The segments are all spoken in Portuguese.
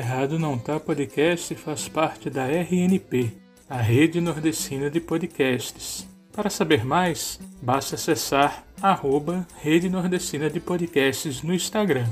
Errado Não Tá Podcast faz parte da RNP, a Rede Nordestina de Podcasts. Para saber mais, basta acessar arroba Rede Nordestina de Podcasts no Instagram.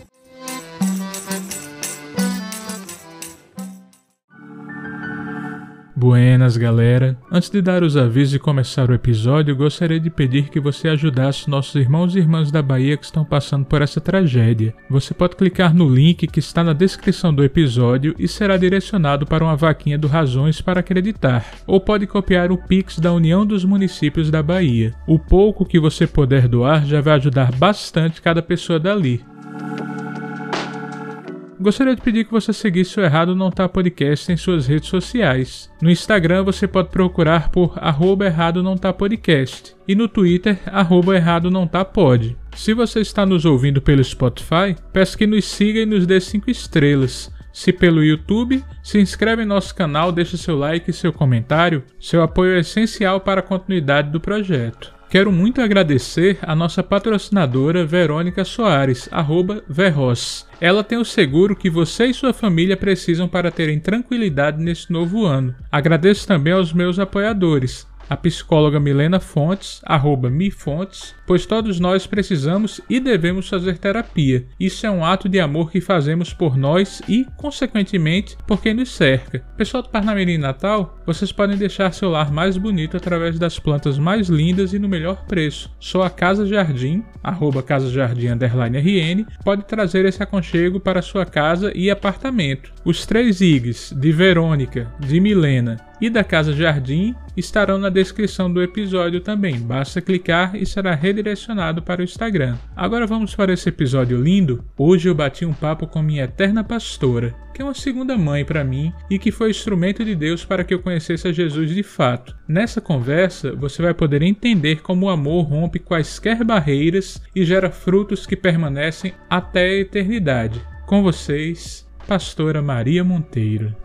Buenas, galera! Antes de dar os avisos e começar o episódio, gostaria de pedir que você ajudasse nossos irmãos e irmãs da Bahia que estão passando por essa tragédia. Você pode clicar no link que está na descrição do episódio e será direcionado para uma vaquinha do Razões para Acreditar, ou pode copiar o Pix da União dos Municípios da Bahia. O pouco que você puder doar já vai ajudar bastante cada pessoa dali. Gostaria de pedir que você seguisse o Errado Não Tá Podcast em suas redes sociais. No Instagram você pode procurar por arroba Errado Não Tá Podcast e no Twitter arroba Errado Não Tá Pod. Se você está nos ouvindo pelo Spotify, peço que nos siga e nos dê 5 estrelas. Se pelo YouTube, se inscreve em nosso canal, deixe seu like e seu comentário. Seu apoio é essencial para a continuidade do projeto. Quero muito agradecer a nossa patrocinadora Verônica Soares, arroba Verros. Ela tem o seguro que você e sua família precisam para terem tranquilidade neste novo ano. Agradeço também aos meus apoiadores, a psicóloga Milena Fontes, arroba mifontes, pois todos nós precisamos e devemos fazer terapia. Isso é um ato de amor que fazemos por nós e, consequentemente, por quem nos cerca. Pessoal do Parnamirim Natal, vocês podem deixar seu lar mais bonito através das plantas mais lindas e no melhor preço. Só a Casa Jardim, arroba Casa Jardim RN, pode trazer esse aconchego para sua casa e apartamento. Os três IGs de Verônica, de Milena e da Casa Jardim estarão na descrição do episódio também. Basta clicar e será redirecionado para o Instagram. Agora vamos para esse episódio lindo. Hoje eu bati um papo com minha eterna pastora, que é uma segunda mãe para mim e que foi instrumento de Deus para que eu conhecesse a Jesus de fato. Nessa conversa, você vai poder entender como o amor rompe quaisquer barreiras e gera frutos que permanecem até a eternidade. Com vocês, Pastora Maria Monteiro.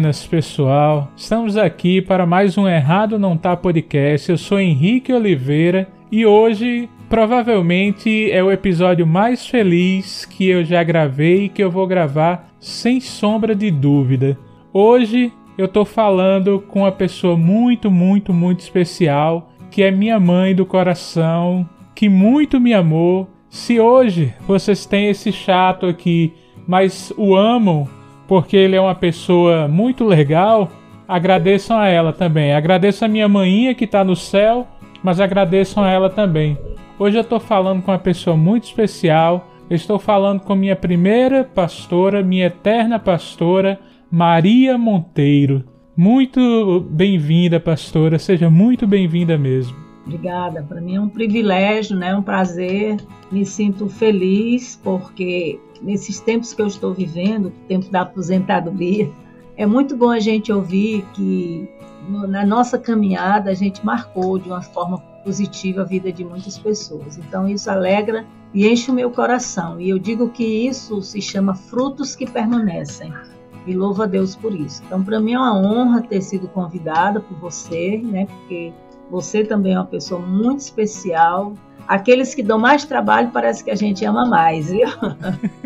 Buenas, pessoal. Estamos aqui para mais um Errado Não Tá Podcast. Eu sou Henrique Oliveira e hoje provavelmente é o episódio mais feliz que eu já gravei e que eu vou gravar sem sombra de dúvida. Hoje eu tô falando com uma pessoa muito, muito, muito especial, que é minha mãe do coração, que muito me amou. Se hoje vocês têm esse chato aqui, mas o amam porque ele é uma pessoa muito legal, agradeçam a ela também. Agradeço a minha maninha que está no céu, mas agradeçam a ela também. Hoje eu estou falando com uma pessoa muito especial. Eu estou falando com minha primeira pastora, minha eterna pastora, Maria Monteiro. Muito bem-vinda, pastora. Seja muito bem-vinda mesmo. Obrigada. Para mim é um privilégio, né? Um prazer. Me sinto feliz porque nesses tempos que eu estou vivendo, tempo da aposentadoria, é muito bom a gente ouvir que no, na nossa caminhada a gente marcou de uma forma positiva a vida de muitas pessoas. Então isso alegra e enche o meu coração. E eu digo que isso se chama frutos que permanecem. E louvo a Deus por isso. Então, para mim é uma honra ter sido convidada por você, né? Porque você também é uma pessoa muito especial, aqueles que dão mais trabalho parece que a gente ama mais, viu?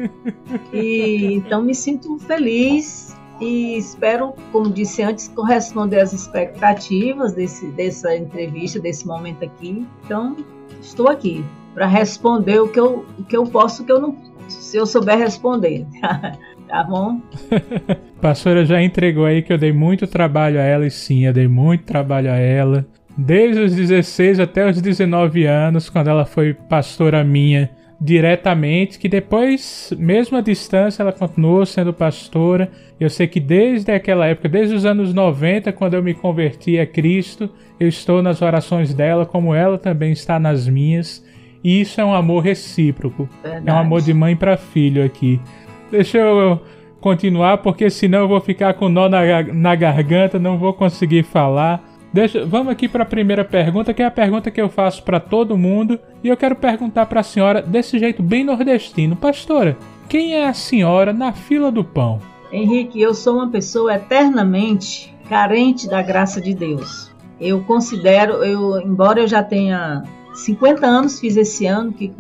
e, então me sinto feliz e espero, como disse antes, corresponder às expectativas desse, dessa entrevista, desse momento aqui. Então, estou aqui para responder o que, eu, o que eu posso, o que eu não, se eu souber responder. tá bom? Pastora já entregou aí que eu dei muito trabalho a ela, e sim, eu dei muito trabalho a ela desde os 16 até os 19 anos, quando ela foi pastora minha diretamente, que depois, mesmo à distância, ela continuou sendo pastora. Eu sei que desde aquela época, desde os anos 90, quando eu me converti a Cristo, eu estou nas orações dela, como ela também está nas minhas. E isso é um amor recíproco. Verdade. É um amor de mãe para filho aqui. Deixa eu continuar, porque senão eu vou ficar com nó na, na garganta, não vou conseguir falar. Deixa, vamos aqui para a primeira pergunta, que é a pergunta que eu faço para todo mundo, e eu quero perguntar para a senhora desse jeito bem nordestino, pastora. quem é a senhora na fila do pão? Henrique, eu sou uma pessoa eternamente carente da graça de Deus. Eu considero, eu, embora eu já tenha 50 anos, fiz esse ano que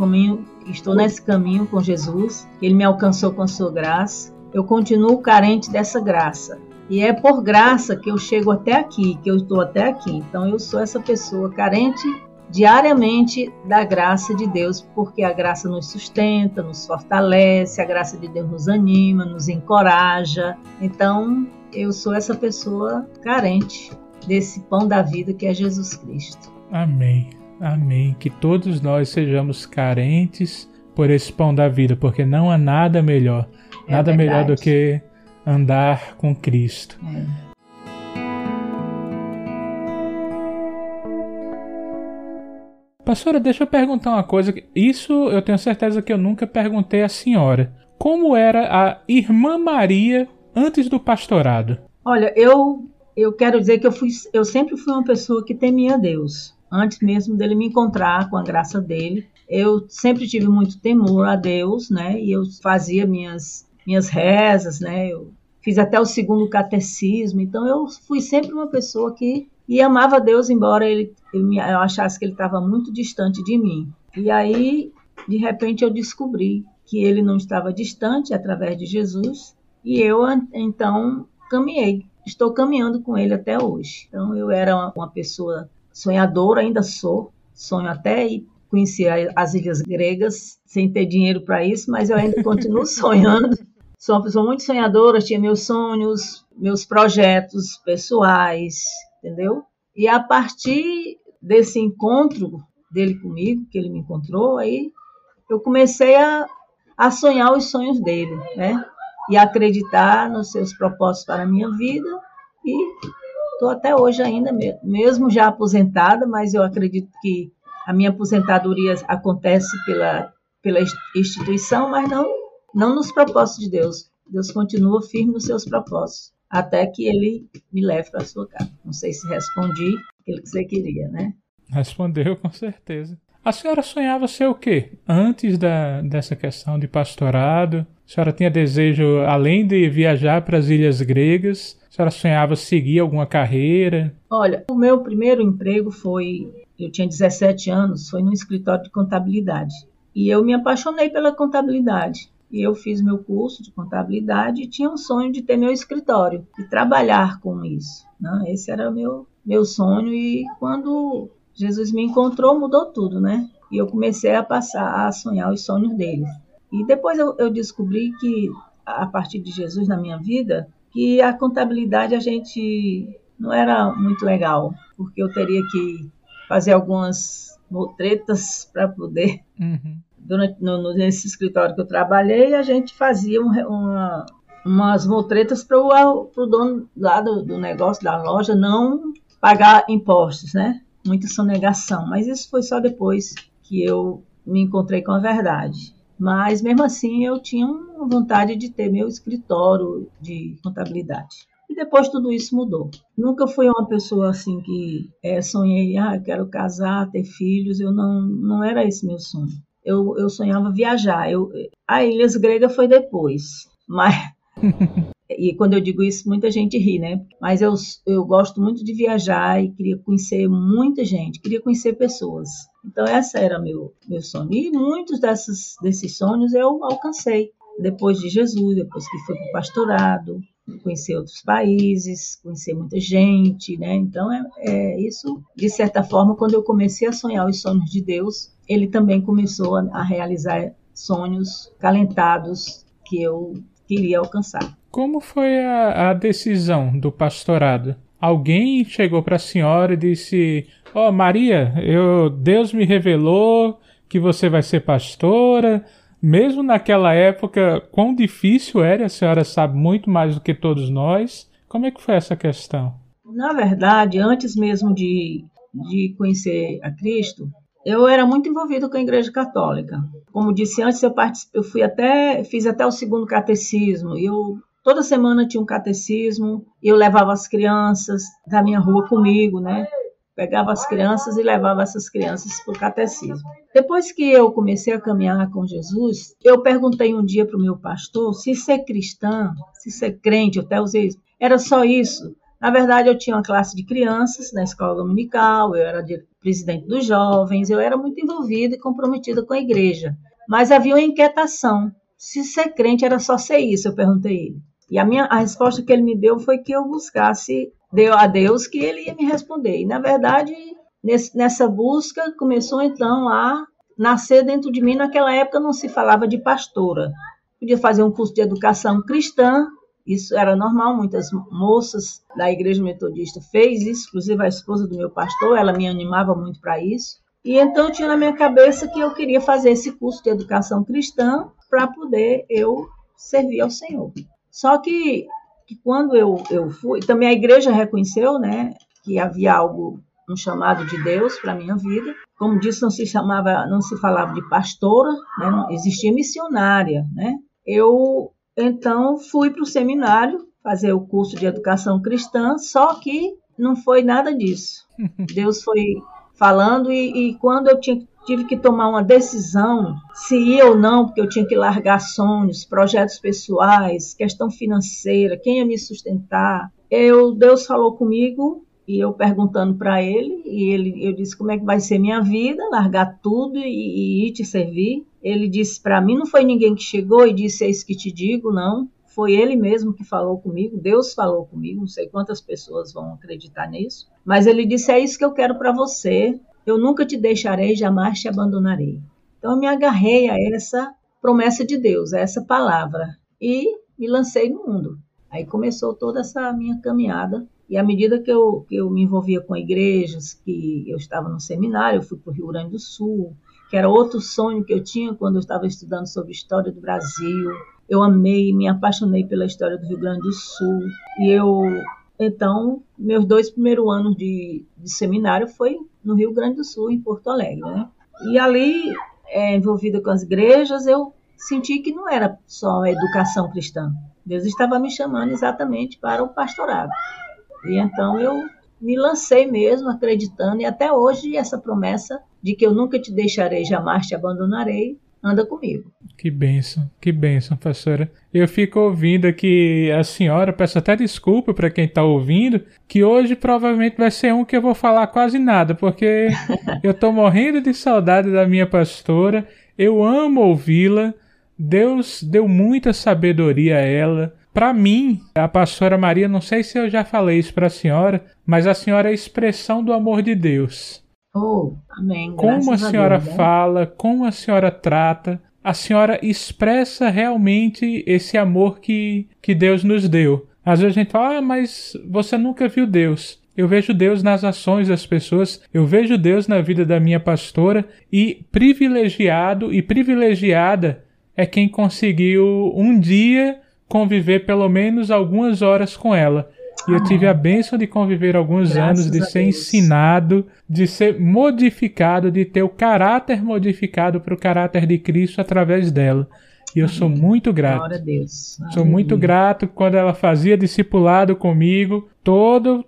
estou nesse caminho com Jesus, ele me alcançou com a sua graça. Eu continuo carente dessa graça. E é por graça que eu chego até aqui, que eu estou até aqui. Então eu sou essa pessoa carente diariamente da graça de Deus, porque a graça nos sustenta, nos fortalece, a graça de Deus nos anima, nos encoraja. Então eu sou essa pessoa carente desse pão da vida que é Jesus Cristo. Amém. Amém. Que todos nós sejamos carentes por esse pão da vida, porque não há nada melhor, é nada verdade. melhor do que andar com Cristo. É. Pastora, deixa eu perguntar uma coisa. Isso eu tenho certeza que eu nunca perguntei à senhora. Como era a Irmã Maria antes do pastorado? Olha, eu eu quero dizer que eu fui eu sempre fui uma pessoa que temia Deus. Antes mesmo dele me encontrar com a graça dele, eu sempre tive muito temor a Deus, né? E eu fazia minhas minhas rezas, né? Eu fiz até o segundo catecismo, então eu fui sempre uma pessoa que e amava Deus, embora ele eu, eu achasse que ele estava muito distante de mim. E aí, de repente, eu descobri que ele não estava distante através de Jesus, e eu então caminhei. Estou caminhando com ele até hoje. Então, eu era uma, pessoa sonhadora, ainda sou, sonho até ir conhecer as ilhas gregas sem ter dinheiro para isso, mas eu ainda continuo sonhando. Sou uma pessoa muito sonhadora, tinha meus sonhos, meus projetos pessoais, entendeu? E a partir desse encontro dele comigo, que ele me encontrou, aí eu comecei a, a sonhar os sonhos dele, né? E acreditar nos seus propósitos para a minha vida e estou até hoje ainda, mesmo já aposentada, mas eu acredito que a minha aposentadoria acontece pela, pela instituição, mas não, não nos propósitos de Deus. Deus continua firme nos seus propósitos, até que ele me leve para a sua casa. Não sei se respondi aquilo que você queria, né? Respondeu com certeza. A senhora sonhava ser o quê? Antes da, dessa questão de pastorado? A senhora tinha desejo, além de viajar para as ilhas gregas, a senhora sonhava seguir alguma carreira? Olha, o meu primeiro emprego foi, eu tinha 17 anos, foi no escritório de contabilidade. E eu me apaixonei pela contabilidade. E eu fiz meu curso de contabilidade e tinha um sonho de ter meu escritório e trabalhar com isso. Né? Esse era meu, meu sonho. E quando Jesus me encontrou, mudou tudo, né? E eu comecei a passar a sonhar os sonhos dele. E depois eu, eu descobri que, a partir de Jesus na minha vida, que a contabilidade a gente não era muito legal, porque eu teria que fazer algumas tretas para poder uhum durante, no, nesse escritório que eu trabalhei, a gente fazia um, uma, umas motretas para o dono lá do, do, negócio, da loja, não pagar impostos, né? Muita sonegação. Mas isso foi só depois que eu me encontrei com a verdade. Mas mesmo assim eu tinha uma vontade de ter meu escritório de contabilidade. E depois tudo isso mudou. Nunca fui uma pessoa assim que é, sonhei, ah, quero casar, ter filhos. Eu não, não era esse meu sonho eu, eu sonhava viajar. Eu, a Ilhas Grega foi depois, mas e quando eu digo isso, muita gente ri, né? Mas eu, eu gosto muito de viajar e queria conhecer muita gente, queria conhecer pessoas. Então, essa era meu, meu sonho. E muitos dessas, desses sonhos eu alcancei. Depois de Jesus, depois que fui para o pastorado, conhecer outros países, conhecer muita gente, né? Então, é, é isso, de certa forma, quando eu comecei a sonhar os sonhos de Deus, ele também começou a, realizar sonhos calentados que eu queria alcançar. Como foi a, a decisão do pastorado? Alguém chegou para a senhora e disse: Ó oh, Maria, eu, Deus me revelou que você vai ser pastora. Mesmo naquela época, quão difícil era, a senhora sabe muito mais do que todos nós. Como é que foi essa questão? Na verdade, antes mesmo de, de conhecer a Cristo, eu era muito envolvido com a Igreja Católica. Como disse antes, eu, eu fui até, fiz até o segundo catecismo. E eu toda semana tinha um catecismo. Eu levava as crianças da minha rua comigo, né? pegava as crianças e levava essas crianças para o catecismo. Depois que eu comecei a caminhar com Jesus, eu perguntei um dia para o meu pastor se ser cristã, se ser crente, eu até usei isso, era só isso. Na verdade, eu tinha uma classe de crianças na escola dominical, eu era presidente dos jovens, eu era muito envolvida e comprometida com a igreja. Mas havia uma inquietação. Se ser crente era só ser isso, eu perguntei ele. E a, minha, a resposta que ele me deu foi que eu buscasse a Deus que ele ia me responder. E, na verdade, nesse, nessa busca, começou então a nascer dentro de mim. Naquela época não se falava de pastora. Podia fazer um curso de educação cristã, isso era normal, muitas moças da igreja metodista fez isso, inclusive a esposa do meu pastor, ela me animava muito para isso. E então eu tinha na minha cabeça que eu queria fazer esse curso de educação cristã para poder eu servir ao Senhor. Só que, que quando eu, eu fui, também a igreja reconheceu, né, que havia algo, um chamado de Deus para minha vida. Como disse, não se chamava, não se falava de pastora, né, não existia missionária, né? Eu então fui para o seminário fazer o curso de educação cristã, só que não foi nada disso. Deus foi falando e, e quando eu tinha tive que tomar uma decisão se ia ou não, porque eu tinha que largar sonhos, projetos pessoais, questão financeira, quem ia me sustentar. Eu, Deus falou comigo e eu perguntando para ele, e ele, eu disse como é que vai ser minha vida, largar tudo e, e ir te servir. Ele disse para mim, não foi ninguém que chegou e disse é isso que te digo, não. Foi ele mesmo que falou comigo, Deus falou comigo, não sei quantas pessoas vão acreditar nisso, mas ele disse: É isso que eu quero para você. Eu nunca te deixarei, jamais te abandonarei. Então eu me agarrei a essa promessa de Deus, a essa palavra, e me lancei no mundo. Aí começou toda essa minha caminhada. E à medida que eu, que eu me envolvia com igrejas, que eu estava no seminário, eu fui para o Rio Grande do Sul, que era outro sonho que eu tinha quando eu estava estudando sobre história do Brasil. Eu amei, me apaixonei pela história do Rio Grande do Sul. E eu, então, meus dois primeiros anos de, de seminário foi no Rio Grande do Sul, em Porto Alegre. Né? E ali, é, envolvida com as igrejas, eu senti que não era só a educação cristã. Deus estava me chamando exatamente para o pastorado. E então eu me lancei mesmo, acreditando, e até hoje essa promessa de que eu nunca te deixarei, jamais te abandonarei, anda comigo. Que benção, que benção, professora. Eu fico ouvindo aqui a senhora, peço até desculpa para quem está ouvindo, que hoje provavelmente vai ser um que eu vou falar quase nada, porque eu estou morrendo de saudade da minha pastora, eu amo ouvi-la, Deus deu muita sabedoria a ela. Para mim, a pastora Maria, não sei se eu já falei isso para a senhora, mas a senhora é a expressão do amor de Deus. Oh, amém. Como a senhora a Deus, né? fala, como a senhora trata, a senhora expressa realmente esse amor que, que Deus nos deu. Às vezes a gente fala, ah, mas você nunca viu Deus. Eu vejo Deus nas ações das pessoas, eu vejo Deus na vida da minha pastora e privilegiado e privilegiada é quem conseguiu um dia conviver pelo menos algumas horas com ela. E eu tive a bênção de conviver alguns Graças anos, de ser Deus. ensinado, de ser modificado, de ter o caráter modificado para o caráter de Cristo através dela. E eu sou muito grato. Glória a Deus. Sou muito grato quando ela fazia discipulado comigo. Todo.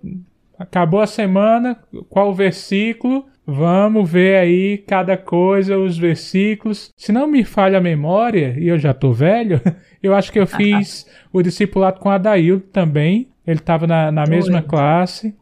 Acabou a semana, qual versículo? Vamos ver aí cada coisa, os versículos. Se não me falha a memória, e eu já tô velho, eu acho que eu fiz o discipulado com a Daildo também. Ele estava na, na mesma classe,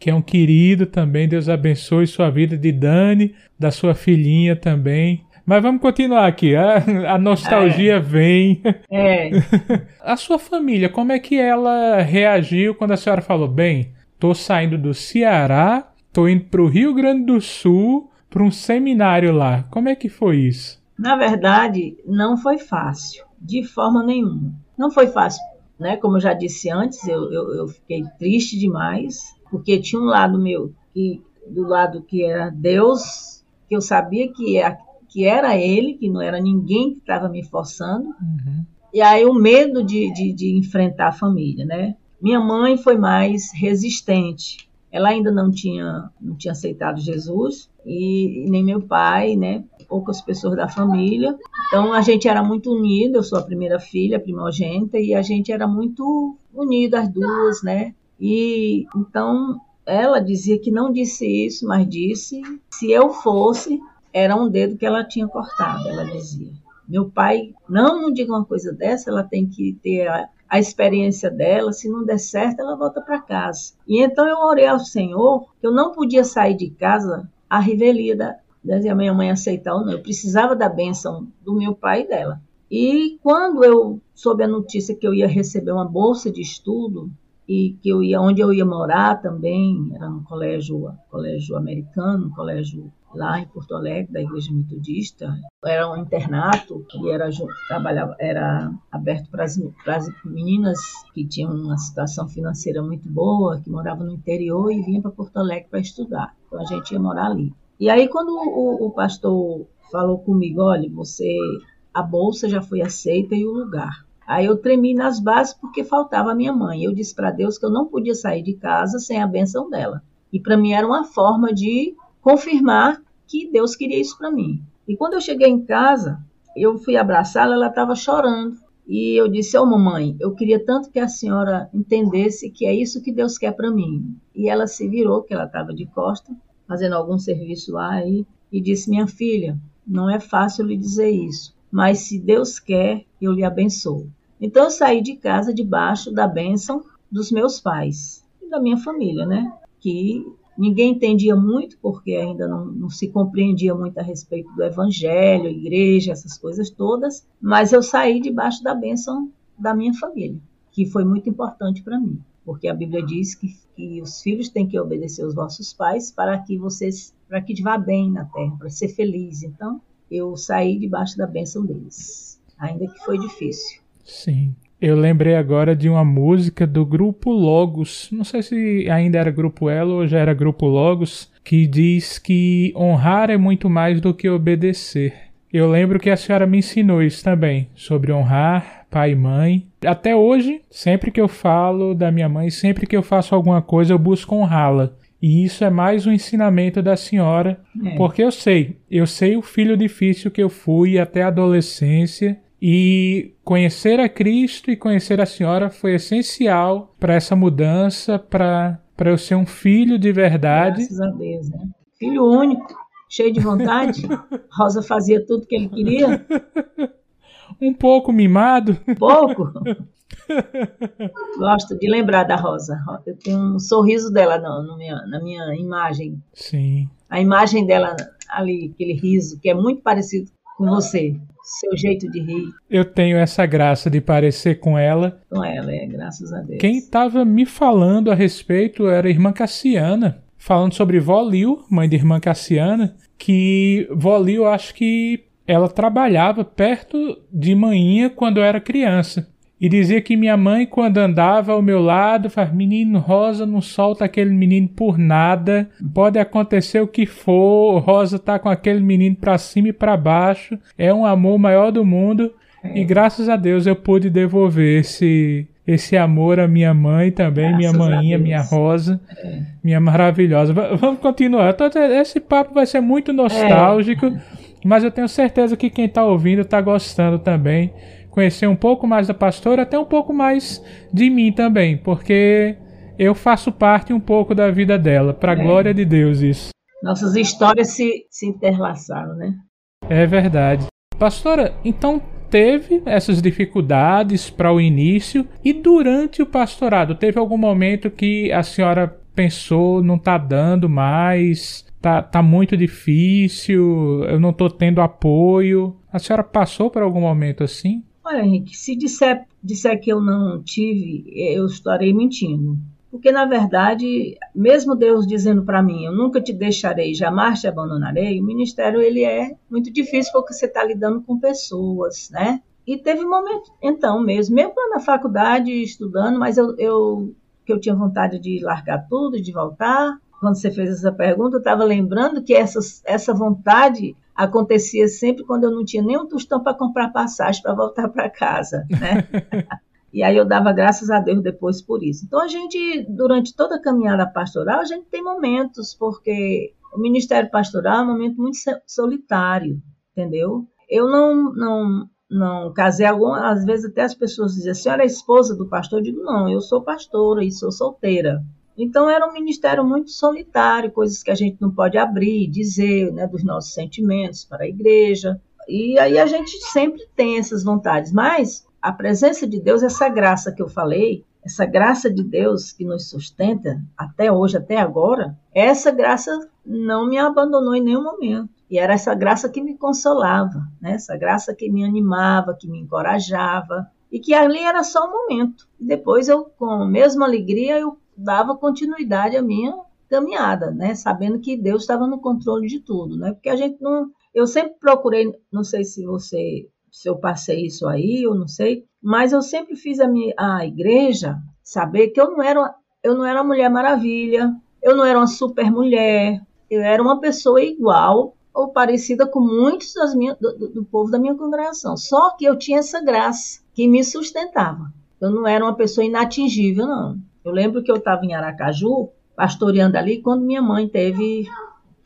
que é um querido também. Deus abençoe sua vida de Dani, da sua filhinha também. Mas vamos continuar aqui. A, a nostalgia é. vem. É. A sua família, como é que ela reagiu quando a senhora falou: bem, tô saindo do Ceará, tô indo para o Rio Grande do Sul para um seminário lá. Como é que foi isso? Na verdade, não foi fácil, de forma nenhuma. Não foi fácil né? Como eu já disse antes, eu, eu, eu fiquei triste demais, porque tinha um lado meu, que, do lado que era Deus, que eu sabia que, é, que era Ele, que não era ninguém que estava me forçando, uhum. e aí o medo de, de, de enfrentar a família, né? Minha mãe foi mais resistente, ela ainda não tinha, não tinha aceitado Jesus, e, e nem meu pai, né? poucas pessoas da família. Então a gente era muito unido, eu sou a primeira filha, a primogênita, e a gente era muito unido as duas, né? E então ela dizia que não disse isso, mas disse: se eu fosse, era um dedo que ela tinha cortado, ela dizia. Meu pai, não, não diga uma coisa dessa, ela tem que ter a, a experiência dela, se não der certo, ela volta para casa. E então eu orei ao Senhor que eu não podia sair de casa a revelia da, da minha mãe aceitar ou não. Eu precisava da bênção do meu pai e dela. E quando eu soube a notícia que eu ia receber uma bolsa de estudo e que eu ia onde eu ia morar também, era um colégio, colégio americano, colégio lá em Porto Alegre, da Igreja Metodista. Era um internato que era, trabalhava, era aberto para as, para as meninas que tinham uma situação financeira muito boa, que moravam no interior e vinham para Porto Alegre para estudar. Então a gente ia morar ali. E aí quando o, o pastor falou comigo, olha, você a bolsa já foi aceita e o lugar. Aí eu tremi nas bases porque faltava a minha mãe. Eu disse para Deus que eu não podia sair de casa sem a benção dela. E para mim era uma forma de confirmar que Deus queria isso para mim. E quando eu cheguei em casa, eu fui abraçá-la, ela estava chorando. E eu disse: Ô oh, mamãe, eu queria tanto que a senhora entendesse que é isso que Deus quer para mim. E ela se virou, que ela estava de costa, fazendo algum serviço lá, e, e disse: Minha filha, não é fácil lhe dizer isso, mas se Deus quer, eu lhe abençoo. Então eu saí de casa debaixo da bênção dos meus pais e da minha família, né? Que Ninguém entendia muito, porque ainda não, não, se compreendia muito a respeito do evangelho, igreja, essas coisas todas, mas eu saí debaixo da bênção da minha família, que foi muito importante para mim, porque a Bíblia diz que, que os filhos têm que obedecer aos vossos pais para que vocês, para que vá bem na terra, para ser feliz. Então, eu saí debaixo da bênção deles, ainda que foi difícil. Sim. Eu lembrei agora de uma música do grupo Logos, não sei se ainda era grupo Elo ou já era grupo Logos, que diz que honrar é muito mais do que obedecer. Eu lembro que a senhora me ensinou isso também, sobre honrar pai e mãe. Até hoje, sempre que eu falo da minha mãe, sempre que eu faço alguma coisa, eu busco honrá-la. E isso é mais um ensinamento da senhora, é. porque eu sei, eu sei o filho difícil que eu fui até a adolescência e conhecer a Cristo e conhecer a Senhora foi essencial para essa mudança, para eu ser um filho de verdade. Graças a Deus, né? Filho único, cheio de vontade. Rosa fazia tudo que ele queria. Um pouco mimado. Pouco? Gosto de lembrar da Rosa. Eu tenho um sorriso dela no, no minha, na minha imagem. Sim. A imagem dela ali, aquele riso, que é muito parecido com você seu jeito de rir. Eu tenho essa graça de parecer com ela. Com ela, é, graças a Deus. Quem estava me falando a respeito era a irmã Cassiana, falando sobre Vó Lil, mãe de irmã Cassiana, que Vó Lil, acho que ela trabalhava perto de manhã quando eu era criança. E dizia que minha mãe, quando andava ao meu lado, faz menino Rosa, não solta aquele menino por nada. Pode acontecer o que for, Rosa tá com aquele menino para cima e para baixo. É um amor maior do mundo. E graças a Deus eu pude devolver esse esse amor à minha mãe também, graças minha maninha, minha Rosa, é. minha maravilhosa. vamos continuar. Esse papo vai ser muito nostálgico, é. mas eu tenho certeza que quem está ouvindo está gostando também conhecer um pouco mais da pastora, até um pouco mais de mim também, porque eu faço parte um pouco da vida dela, para a é. glória de Deus isso. Nossas histórias se, se interlaçaram, né? É verdade. Pastora, então teve essas dificuldades para o início e durante o pastorado teve algum momento que a senhora pensou não tá dando mais, tá, tá muito difícil, eu não tô tendo apoio. A senhora passou por algum momento assim? Olha, Henrique, se disser, disser que eu não tive, eu estarei mentindo. Porque, na verdade, mesmo Deus dizendo para mim, eu nunca te deixarei, jamais te abandonarei, o ministério ele é muito difícil porque você está lidando com pessoas, né? E teve um momento, então mesmo, mesmo na faculdade estudando, mas eu, eu que eu tinha vontade de largar tudo, de voltar. Quando você fez essa pergunta, eu estava lembrando que essa, essa vontade acontecia sempre quando eu não tinha nem um tostão para comprar passagem para voltar para casa, né? e aí eu dava graças a Deus depois por isso. Então a gente, durante toda a caminhada pastoral, a gente tem momentos, porque o ministério pastoral é um momento muito solitário, entendeu? Eu não, não, não casei algumas, às vezes até as pessoas dizem, a senhora é esposa do pastor? Eu digo, não, eu sou pastora e sou solteira. Então era um ministério muito solitário, coisas que a gente não pode abrir, dizer, né, dos nossos sentimentos para a igreja. E aí a gente sempre tem essas vontades, mas a presença de Deus, essa graça que eu falei, essa graça de Deus que nos sustenta até hoje, até agora, essa graça não me abandonou em nenhum momento. E era essa graça que me consolava, né? essa graça que me animava, que me encorajava, e que ali era só um momento. E depois eu, com a mesma alegria, eu dava continuidade à minha caminhada, né? Sabendo que Deus estava no controle de tudo, né? Porque a gente não, eu sempre procurei, não sei se você, se eu passei isso aí, eu não sei, mas eu sempre fiz a minha a igreja saber que eu não era, eu não era uma mulher maravilha, eu não era uma super mulher, eu era uma pessoa igual ou parecida com muitos das minhas, do, do povo da minha congregação. Só que eu tinha essa graça que me sustentava. Eu não era uma pessoa inatingível, não. Eu lembro que eu estava em Aracaju, pastoreando ali, quando minha mãe teve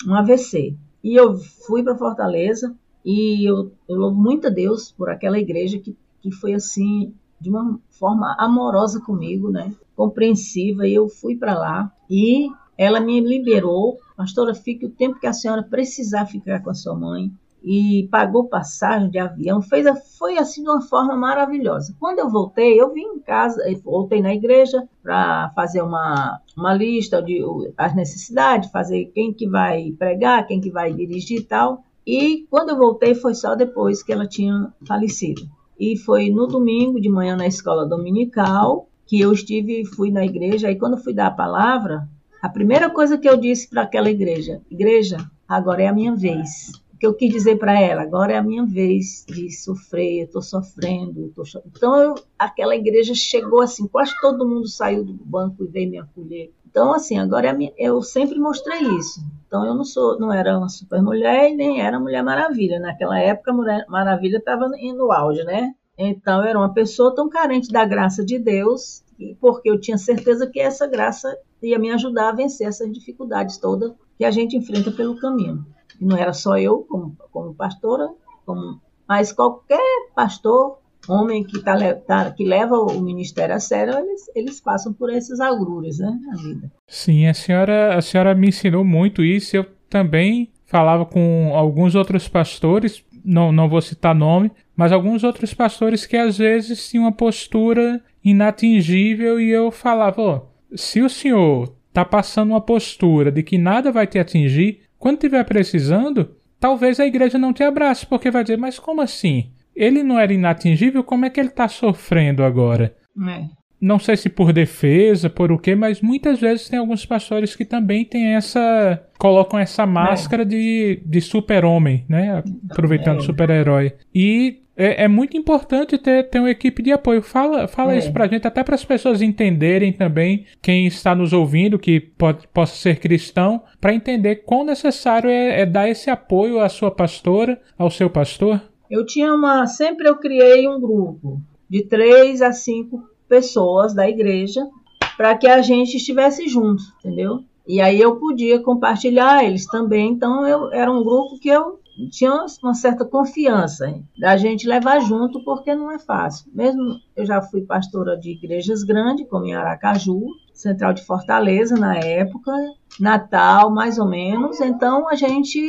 um AVC. E eu fui para Fortaleza e eu, eu louvo muito a Deus por aquela igreja que, que foi assim, de uma forma amorosa comigo, né? Compreensiva. E eu fui para lá e ela me liberou. Pastora, fique o tempo que a senhora precisar ficar com a sua mãe e pagou passagem de avião, fez, foi assim de uma forma maravilhosa. Quando eu voltei, eu vim em casa, voltei na igreja para fazer uma, uma lista de as necessidades, fazer quem que vai pregar, quem que vai dirigir e tal. E quando eu voltei foi só depois que ela tinha falecido. E foi no domingo de manhã na escola dominical que eu estive, fui na igreja. E quando fui dar a palavra, a primeira coisa que eu disse para aquela igreja, igreja, agora é a minha vez que eu quis dizer para ela, agora é a minha vez de sofrer, eu estou sofrendo. Tô so... Então, eu, aquela igreja chegou assim, quase todo mundo saiu do banco e veio me acolher. Então, assim, agora é minha... eu sempre mostrei isso. Então, eu não sou, não era uma super mulher e nem era Mulher Maravilha. Naquela época, Mulher Maravilha estava no auge, né? Então, eu era uma pessoa tão carente da graça de Deus, porque eu tinha certeza que essa graça ia me ajudar a vencer essas dificuldades todas que a gente enfrenta pelo caminho. Não era só eu como, como pastora, como, mas qualquer pastor, homem que, tá, tá, que leva o ministério a sério, eles, eles passam por esses agruras né, na vida. Sim, a senhora, a senhora me ensinou muito isso. Eu também falava com alguns outros pastores, não, não vou citar nome, mas alguns outros pastores que às vezes tinham uma postura inatingível e eu falava, ó, se o senhor tá passando uma postura de que nada vai te atingir, quando tiver precisando, talvez a igreja não te abrace, porque vai dizer, mas como assim? Ele não era inatingível, como é que ele está sofrendo agora? É. Não sei se por defesa, por o quê, mas muitas vezes tem alguns pastores que também têm essa. colocam essa máscara é. de, de super-homem, né? Aproveitando é. super-herói. E é, é, muito importante ter, ter uma equipe de apoio. Fala, fala é. isso pra gente, até para as pessoas entenderem também, quem está nos ouvindo, que pode, possa ser cristão, para entender quão necessário é, é, dar esse apoio à sua pastora, ao seu pastor. Eu tinha uma. Sempre eu criei um grupo de três a cinco pessoas da igreja para que a gente estivesse junto, entendeu? E aí eu podia compartilhar eles também. Então eu era um grupo que eu tinha uma certa confiança hein, da gente levar junto, porque não é fácil. Mesmo eu já fui pastora de igrejas grandes, como em Aracaju, Central de Fortaleza na época, Natal, mais ou menos. Então a gente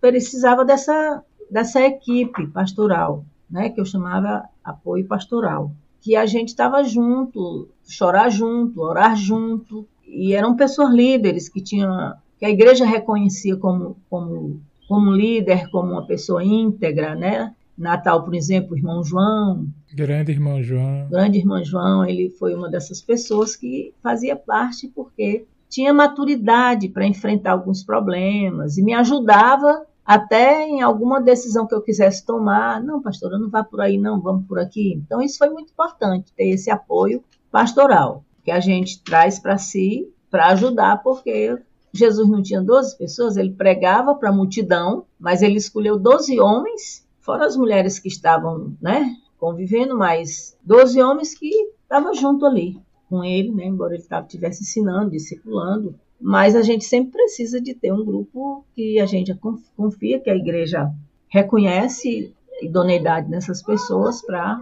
precisava dessa, dessa equipe pastoral, né, que eu chamava apoio pastoral, que a gente estava junto, chorar junto, orar junto, e eram pessoas líderes que tinham que a igreja reconhecia como, como como líder, como uma pessoa íntegra, né? Natal, por exemplo, o irmão João. Grande irmão João. Grande irmão João, ele foi uma dessas pessoas que fazia parte porque tinha maturidade para enfrentar alguns problemas e me ajudava até em alguma decisão que eu quisesse tomar. Não, pastora, não vá por aí, não, vamos por aqui. Então, isso foi muito importante, ter esse apoio pastoral que a gente traz para si para ajudar, porque Jesus não tinha 12 pessoas, ele pregava para a multidão, mas ele escolheu 12 homens, fora as mulheres que estavam né, convivendo, mas 12 homens que estavam junto ali com ele, né, embora ele estivesse ensinando, discipulando. Mas a gente sempre precisa de ter um grupo que a gente confia, que a igreja reconhece idoneidade nessas pessoas para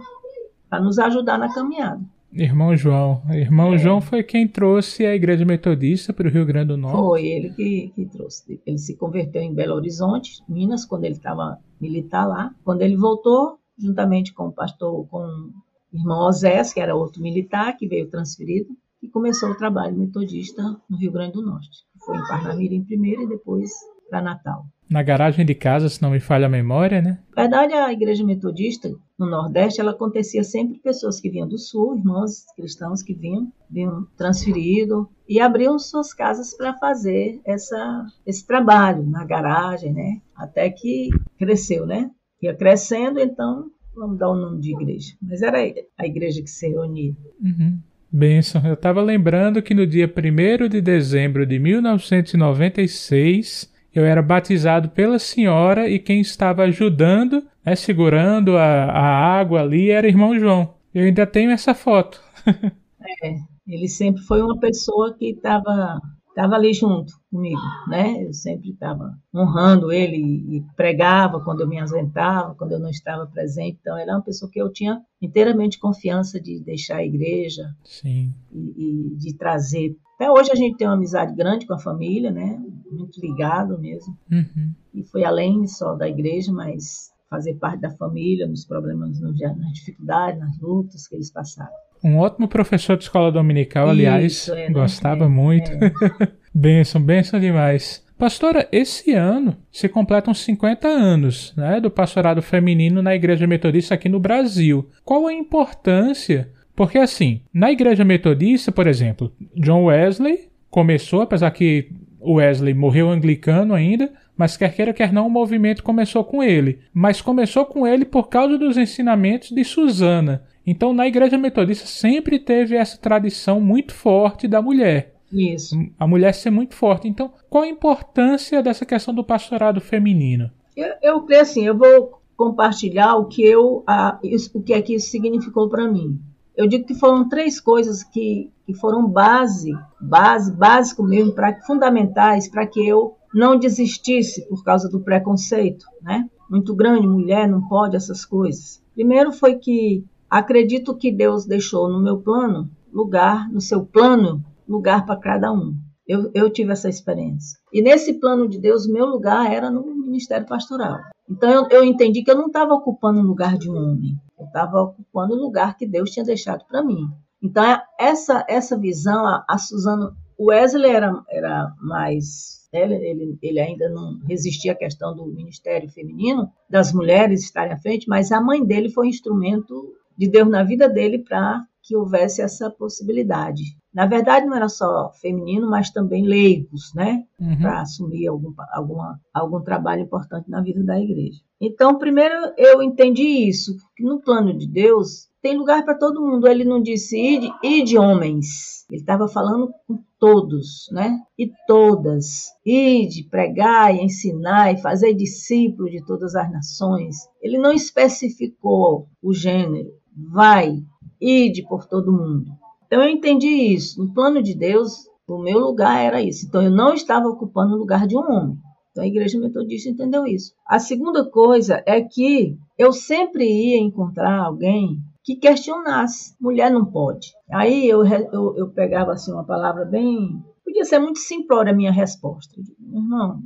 nos ajudar na caminhada. Irmão João. Irmão é. João foi quem trouxe a Igreja Metodista para o Rio Grande do Norte. Foi ele que, que trouxe. Ele se converteu em Belo Horizonte, Minas, quando ele estava militar lá. Quando ele voltou, juntamente com o pastor, com o irmão Osés, que era outro militar, que veio transferido, e começou o trabalho metodista no Rio Grande do Norte. Foi em Parnamirim primeiro e depois para Natal. Na garagem de casa, se não me falha a memória, né? Na verdade, a igreja metodista no Nordeste, ela acontecia sempre pessoas que vinham do Sul, irmãos cristãos que vinham, vinham transferido e abriam suas casas para fazer essa, esse trabalho na garagem, né? Até que cresceu, né? Ia crescendo, então vamos dar o nome de igreja. Mas era a igreja que se reunia. Uhum. Benção. Eu estava lembrando que no dia 1 de dezembro de 1996 eu era batizado pela senhora e quem estava ajudando, né, segurando a, a água ali, era irmão João. Eu ainda tenho essa foto. é, ele sempre foi uma pessoa que estava estava ali junto comigo, né? Eu sempre estava honrando ele e pregava quando eu me ausentava, quando eu não estava presente. Então, ele é uma pessoa que eu tinha inteiramente confiança de deixar a igreja Sim. E, e de trazer. Até hoje a gente tem uma amizade grande com a família, né? Muito ligado mesmo. Uhum. E foi além só da igreja, mas fazer parte da família, nos problemas, nas dificuldades, nas lutas que eles passaram. Um ótimo professor de escola dominical, aliás, Isso, é, gostava é, muito. É. benção, benção demais. Pastora, esse ano se completam 50 anos né, do pastorado feminino na Igreja Metodista aqui no Brasil. Qual a importância? Porque, assim, na Igreja Metodista, por exemplo, John Wesley começou, apesar que Wesley morreu anglicano ainda, mas quer queira, quer não, o movimento começou com ele. Mas começou com ele por causa dos ensinamentos de Susana. Então, na Igreja Metodista sempre teve essa tradição muito forte da mulher. Isso. A mulher ser muito forte. Então, qual a importância dessa questão do pastorado feminino? Eu, eu creio assim, eu vou compartilhar o que eu, a, isso, o que é que isso significou para mim. Eu digo que foram três coisas que, que foram base, base, básico mesmo, pra, fundamentais para que eu não desistisse por causa do preconceito, né? Muito grande, mulher não pode essas coisas. Primeiro foi que Acredito que Deus deixou no meu plano lugar, no seu plano, lugar para cada um. Eu, eu, tive essa experiência. E nesse plano de Deus, meu lugar era no ministério pastoral. Então eu, eu entendi que eu não estava ocupando o lugar de um homem, eu estava ocupando o lugar que Deus tinha deixado para mim. Então essa essa visão, a, a Suzana, Wesley era, era mais ele, ele, ele, ainda não resistia à questão do ministério feminino, das mulheres estarem à frente, mas a mãe dele foi um instrumento de Deus na vida dele para que houvesse essa possibilidade. Na verdade, não era só feminino, mas também leigos, né? Uhum. Para assumir algum, alguma, algum trabalho importante na vida da igreja. Então, primeiro eu entendi isso, que no plano de Deus tem lugar para todo mundo. Ele não disse ide, ide homens. Ele estava falando com todos, né? E todas. Ide, pregar e ensinar e fazer discípulos de todas as nações. Ele não especificou o gênero vai, ide por todo mundo. Então eu entendi isso. No plano de Deus, o meu lugar era isso. Então eu não estava ocupando o lugar de um homem. Então a igreja metodista entendeu isso. A segunda coisa é que eu sempre ia encontrar alguém que questionasse. Mulher não pode. Aí eu, eu, eu pegava assim uma palavra bem. Podia ser muito simplória a minha resposta. Meu irmão,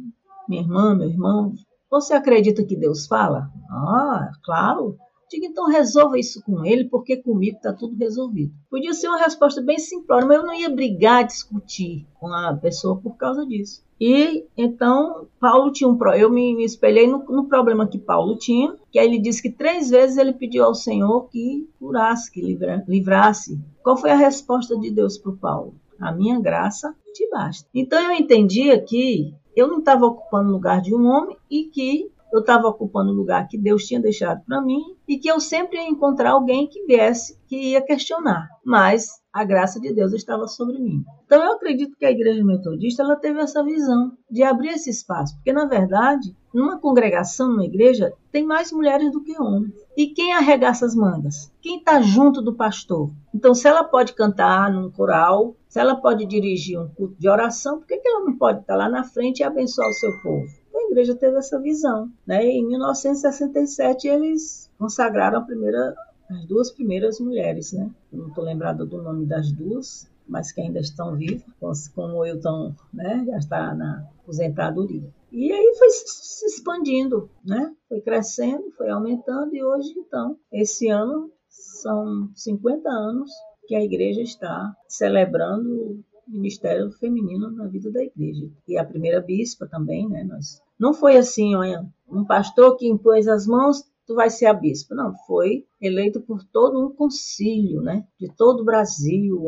minha irmã, meu irmão, você acredita que Deus fala? Ah, claro. Diga, então resolva isso com ele, porque comigo está tudo resolvido. Podia ser uma resposta bem simplória, mas eu não ia brigar, discutir com a pessoa por causa disso. E então Paulo tinha um eu me, espelhei no, no, problema que Paulo tinha, que aí ele disse que três vezes ele pediu ao Senhor que curasse, que livra, livrasse. Qual foi a resposta de Deus para Paulo? A minha graça te basta. Então eu entendia que eu não estava ocupando o lugar de um homem e que eu estava ocupando o lugar que Deus tinha deixado para mim e que eu sempre ia encontrar alguém que viesse, que ia questionar. Mas a graça de Deus estava sobre mim. Então eu acredito que a igreja metodista ela teve essa visão de abrir esse espaço, porque na verdade, numa congregação, numa igreja, tem mais mulheres do que homens. E quem arregaça as mangas? Quem está junto do pastor? Então, se ela pode cantar num coral, se ela pode dirigir um culto de oração, por que, que ela não pode estar lá na frente e abençoar o seu povo? A igreja teve essa visão. Né? Em 1967, eles consagraram primeira as duas primeiras mulheres, né? Não estou lembrada do nome das duas, mas que ainda estão vivas, como eu estão, né? Já está na aposentadoria. E aí foi se expandindo, né? Foi crescendo, foi aumentando e hoje, então, esse ano são 50 anos que a igreja está celebrando ministério feminino na vida da igreja. E a primeira bispa também, né? Nós não foi assim, olha, um pastor que impôs as mãos, tu vai ser a bispa. Não, foi eleito por todo um concílio, né? De todo o Brasil,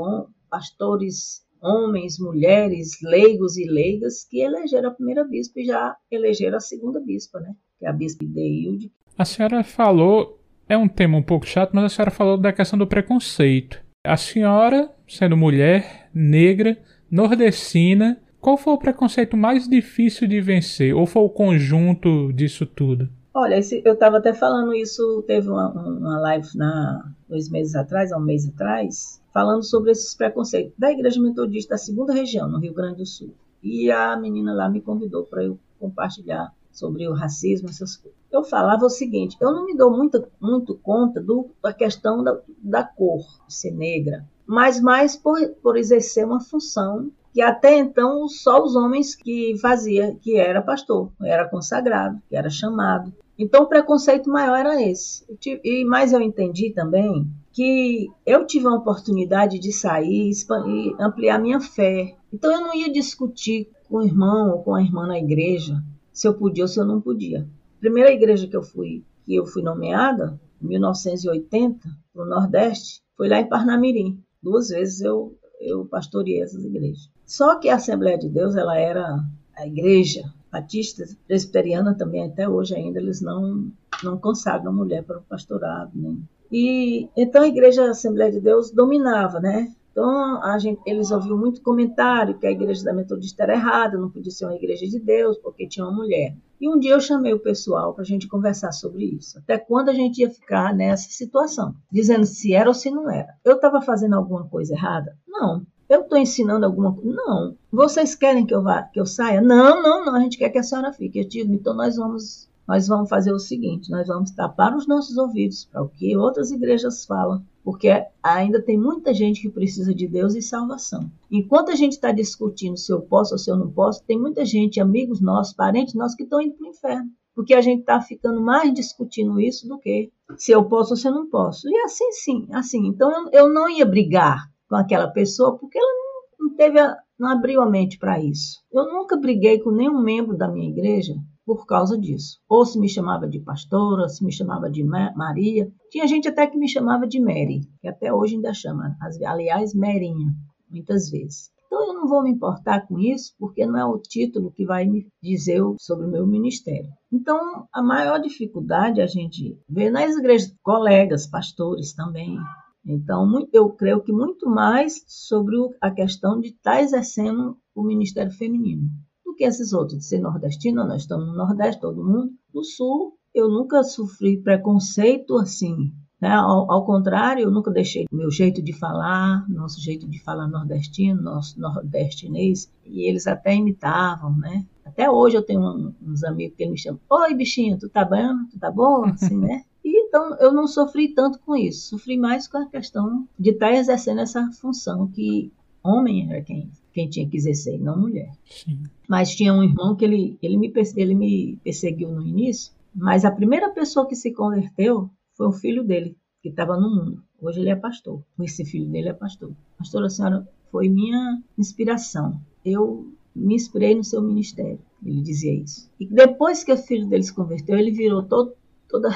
pastores homens, mulheres, leigos e leigas que elegeram a primeira bispa e já elegeram a segunda bispa, né? Que é a bispa Deilde. A senhora falou, é um tema um pouco chato, mas a senhora falou da questão do preconceito. A senhora, sendo mulher, negra, nordestina, qual foi o preconceito mais difícil de vencer? Ou foi o conjunto disso tudo? Olha, esse, eu estava até falando isso, teve uma, uma live na, dois meses atrás, há um mês atrás, falando sobre esses preconceitos da Igreja Metodista da segunda região, no Rio Grande do Sul. E a menina lá me convidou para eu compartilhar sobre o racismo, essas coisas. Eu falava o seguinte: eu não me dou muito, muito conta do, da questão da, da cor, ser negra, mas mais por, por exercer uma função que até então só os homens que fazia, que era pastor, era consagrado, que era chamado. Então o preconceito maior era esse. E mas eu entendi também que eu tive a oportunidade de sair, expandir, ampliar minha fé. Então eu não ia discutir com o irmão ou com a irmã na igreja se eu podia ou se eu não podia. A primeira igreja que eu fui, que eu fui nomeada, em 1980, no Nordeste, foi lá em Parnamirim. Duas vezes eu eu pastoreei essas igrejas. Só que a Assembleia de Deus, ela era a igreja batista presbiteriana também até hoje ainda eles não não consagram mulher para o pastorado, né? E então a igreja Assembleia de Deus dominava, né? Então gente, eles ouviam muito comentário que a igreja da Metodista era errada, não podia ser uma igreja de Deus porque tinha uma mulher. E um dia eu chamei o pessoal para a gente conversar sobre isso. Até quando a gente ia ficar nessa situação, dizendo se era ou se não era. Eu estava fazendo alguma coisa errada? Não. Eu estou ensinando alguma coisa? Não. Vocês querem que eu vá, que eu saia? Não, não, não. A gente quer que a senhora fique. Eu digo, então nós vamos, nós vamos fazer o seguinte: nós vamos tapar os nossos ouvidos para o que outras igrejas falam, porque ainda tem muita gente que precisa de Deus e salvação. Enquanto a gente está discutindo se eu posso ou se eu não posso, tem muita gente, amigos nossos, parentes nossos, que estão indo para o inferno. Porque a gente está ficando mais discutindo isso do que se eu posso ou se eu não posso. E assim sim, assim. Então eu, eu não ia brigar com aquela pessoa, porque ela não, não teve a, não abriu a mente para isso. Eu nunca briguei com nenhum membro da minha igreja por causa disso. Ou se me chamava de pastora, se me chamava de Maria. Tinha gente até que me chamava de Mary, que até hoje ainda chama. Aliás, Merinha, muitas vezes. Então eu não vou me importar com isso, porque não é o título que vai me dizer sobre o meu ministério. Então, a maior dificuldade a gente vê nas igrejas, colegas, pastores também, então, eu creio que muito mais sobre a questão de estar tá exercendo o ministério feminino que esses outros, de ser nordestino, nós estamos no Nordeste, todo mundo. No Sul, eu nunca sofri preconceito assim. Né? Ao, ao, contrário, eu nunca deixei meu jeito de falar, nosso jeito de falar nordestino, nosso nordestinês, e eles até imitavam, né? Até hoje eu tenho uns amigos que me chamam, oi bichinho, tu tá bem? Tu tá bom? Assim, né? Então, eu não sofri tanto com isso. Sofri mais com a questão de estar tá exercendo essa função que homem era quem, tinha que exercer, não mulher. Sim. Mas tinha um irmão que ele, ele, me, ele me perseguiu no início, mas a primeira pessoa que se converteu foi o filho dele, que estava no mundo. Hoje ele é pastor. Esse filho dele é pastor. Pastora, a senhora foi minha inspiração. Eu me inspirei no seu ministério. Ele dizia isso. E depois que o filho dele se converteu, ele virou todo, toda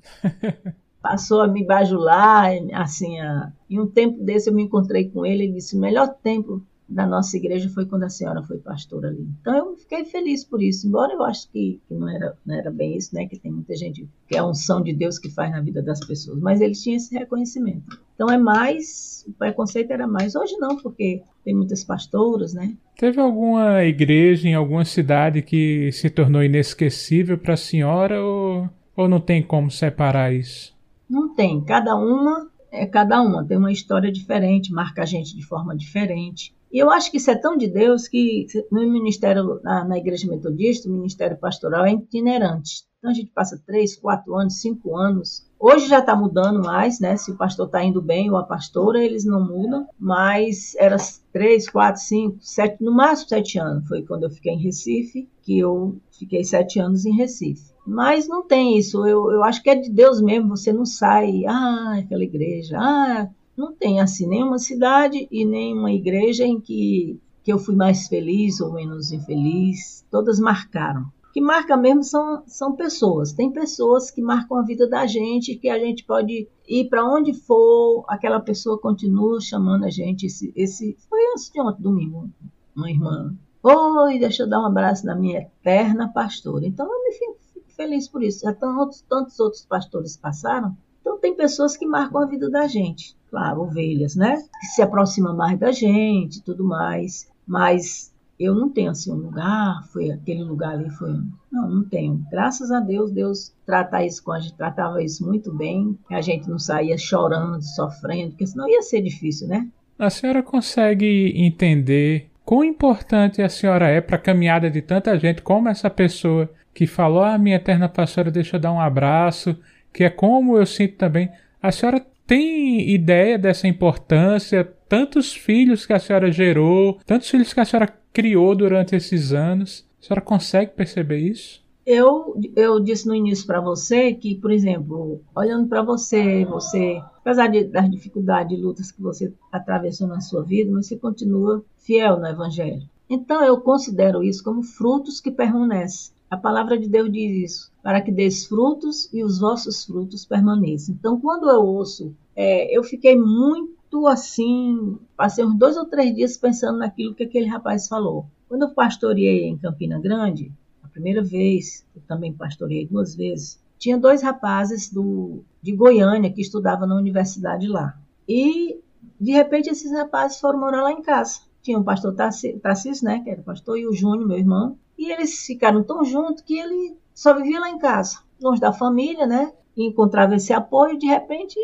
Passou a me bajular, assim, a... em um tempo desse eu me encontrei com ele e disse, o melhor tempo da nossa igreja foi quando a senhora foi pastora ali. Então eu fiquei feliz por isso, embora eu acho que, que, não, era, não era bem isso, né? Que tem muita gente que é a unção de Deus que faz na vida das pessoas, mas ele tinha esse reconhecimento. Então é mais, o preconceito era mais. Hoje não, porque tem muitas pastoras, né? Teve alguma igreja em alguma cidade que se tornou inesquecível para a senhora ou ou não tem como separar isso? Não tem. Cada uma é cada uma. Tem uma história diferente, marca a gente de forma diferente. E eu acho que isso é tão de Deus que no ministério, na, na igreja metodista, o ministério pastoral é itinerante. Então a gente passa três, quatro anos, cinco anos. Hoje já está mudando mais, né? Se o pastor está indo bem ou a pastora, eles não mudam. Mas era três, quatro, cinco, sete, no máximo sete anos. Foi quando eu fiquei em Recife, que eu fiquei sete anos em Recife. Mas não tem isso. Eu, eu acho que é de Deus mesmo. Você não sai, ah, aquela igreja, ah, não tem assim nenhuma cidade e nenhuma igreja em que, que eu fui mais feliz ou menos infeliz. Todas marcaram que marca mesmo são, são pessoas. Tem pessoas que marcam a vida da gente, que a gente pode ir para onde for, aquela pessoa continua chamando a gente. Esse, esse foi antes de ontem, domingo, uma irmã. Oi, deixa eu dar um abraço na minha eterna pastora. Então eu me fico, fico feliz por isso. Já tantos outros pastores passaram. Então tem pessoas que marcam a vida da gente. Claro, ovelhas, né? Que se aproximam mais da gente, tudo mais. Mas eu não tenho assim um lugar, foi aquele lugar ali, foi. Não, não tenho. Graças a Deus, Deus trata isso com a gente, tratava isso muito bem. A gente não saía chorando, sofrendo, porque senão ia ser difícil, né? A senhora consegue entender quão importante a senhora é para a caminhada de tanta gente, como essa pessoa que falou, ah, minha eterna pastora, deixa eu dar um abraço, que é como eu sinto também. A senhora tem ideia dessa importância? Tantos filhos que a senhora gerou, tantos filhos que a senhora criou durante esses anos. A senhora consegue perceber isso? Eu, eu disse no início para você que, por exemplo, olhando para você, você, apesar de, das dificuldades e lutas que você atravessou na sua vida, mas você continua fiel no Evangelho. Então eu considero isso como frutos que permanecem. A palavra de Deus diz isso, para que des frutos e os vossos frutos permaneçam. Então, quando eu ouço, é, eu fiquei muito assim, passei uns dois ou três dias pensando naquilo que aquele rapaz falou. Quando eu pastoreei em Campina Grande, a primeira vez, eu também pastoreei duas vezes, tinha dois rapazes do, de Goiânia que estudavam na universidade lá. E, de repente, esses rapazes foram morar lá em casa. Tinha o pastor Tarcísio, né, que era pastor, e o Júnior, meu irmão. E eles ficaram tão juntos que ele só vivia lá em casa, longe da família, né? E encontrava esse apoio, de repente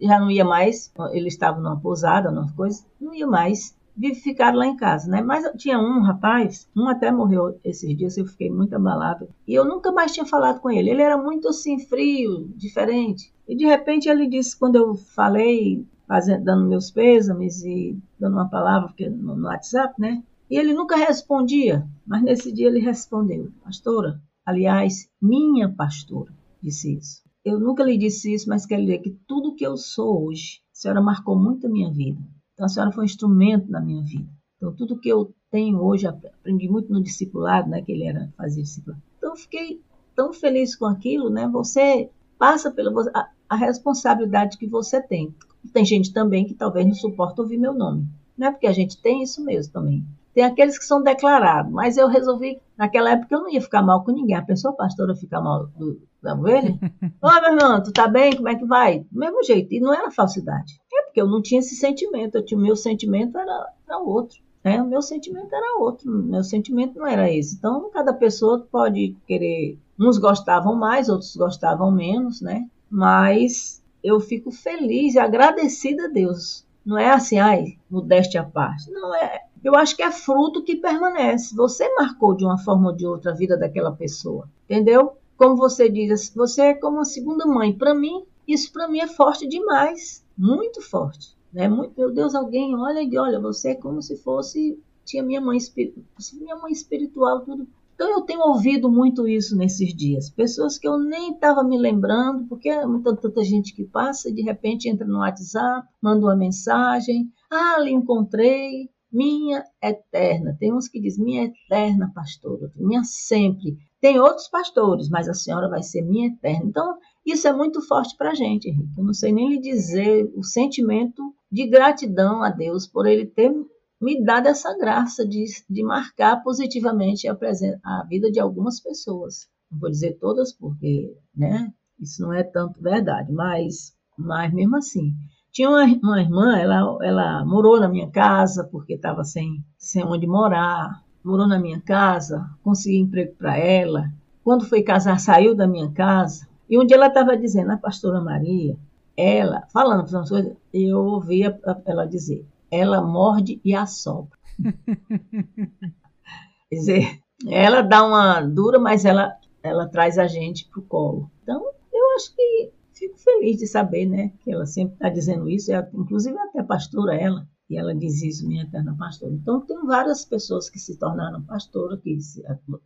já não ia mais, ele estava numa pousada, numa coisa, não ia mais ficar lá em casa, né? Mas tinha um rapaz, um até morreu esses dias, eu fiquei muito abalado. E eu nunca mais tinha falado com ele. Ele era muito assim, frio, diferente. E de repente ele disse, quando eu falei, fazendo, dando meus pêsames e dando uma palavra porque no, no WhatsApp, né? E ele nunca respondia, mas nesse dia ele respondeu, pastora, aliás, minha pastora, disse isso eu nunca lhe disse isso, mas quero dizer que tudo que eu sou hoje, a senhora marcou muito a minha vida. Então, a senhora foi um instrumento na minha vida. Então, tudo que eu tenho hoje, aprendi muito no discipulado, né, que ele era fazer discipulado. Então, fiquei tão feliz com aquilo, né? Você passa pela a, a responsabilidade que você tem. Tem gente também que talvez não suporta ouvir meu nome, né? Porque a gente tem isso mesmo também. Tem aqueles que são declarados, mas eu resolvi, naquela época eu não ia ficar mal com ninguém. A pessoa pastora ficar mal do, da ovelha. Ô, meu irmão, tu tá bem? Como é que vai? Do mesmo jeito. E não era falsidade. É porque eu não tinha esse sentimento. Eu tinha, o meu sentimento era, era outro. Né? O meu sentimento era outro. O meu sentimento não era esse. Então, cada pessoa pode querer. Uns gostavam mais, outros gostavam menos, né? Mas eu fico feliz e agradecida a Deus. Não é assim, ai, modéstia à parte. Não, é, eu acho que é fruto que permanece. Você marcou de uma forma ou de outra a vida daquela pessoa, entendeu? Como você diz, você é como uma segunda mãe. Para mim, isso para mim é forte demais, muito forte. Né? Muito, meu Deus, alguém olha e olha, você é como se fosse tinha minha mãe, minha mãe espiritual, tudo. Então eu tenho ouvido muito isso nesses dias. Pessoas que eu nem estava me lembrando, porque é muita tanta gente que passa e de repente entra no WhatsApp, manda uma mensagem, ah, lhe encontrei, minha eterna. Tem uns que diz minha eterna pastora, minha sempre. Tem outros pastores, mas a senhora vai ser minha eterna. Então, isso é muito forte para a gente, Henrique. Eu não sei nem lhe dizer o sentimento de gratidão a Deus por ele ter me dado essa graça de, de marcar positivamente a, a vida de algumas pessoas. Não vou dizer todas, porque né, isso não é tanto verdade, mas, mas mesmo assim. Tinha uma, uma irmã, ela, ela morou na minha casa porque estava sem, sem onde morar, morou na minha casa, consegui emprego para ela. Quando foi casar, saiu da minha casa. E um dia ela estava dizendo, a pastora Maria, ela, falando para coisas, eu ouvia ela dizer, ela morde e assopra. Quer dizer, ela dá uma dura, mas ela ela traz a gente para o colo. Então, eu acho que fico feliz de saber, né, que ela sempre está dizendo isso, é, inclusive até pastora ela, e ela diz isso, minha eterna pastora. Então, tem várias pessoas que se tornaram pastora, que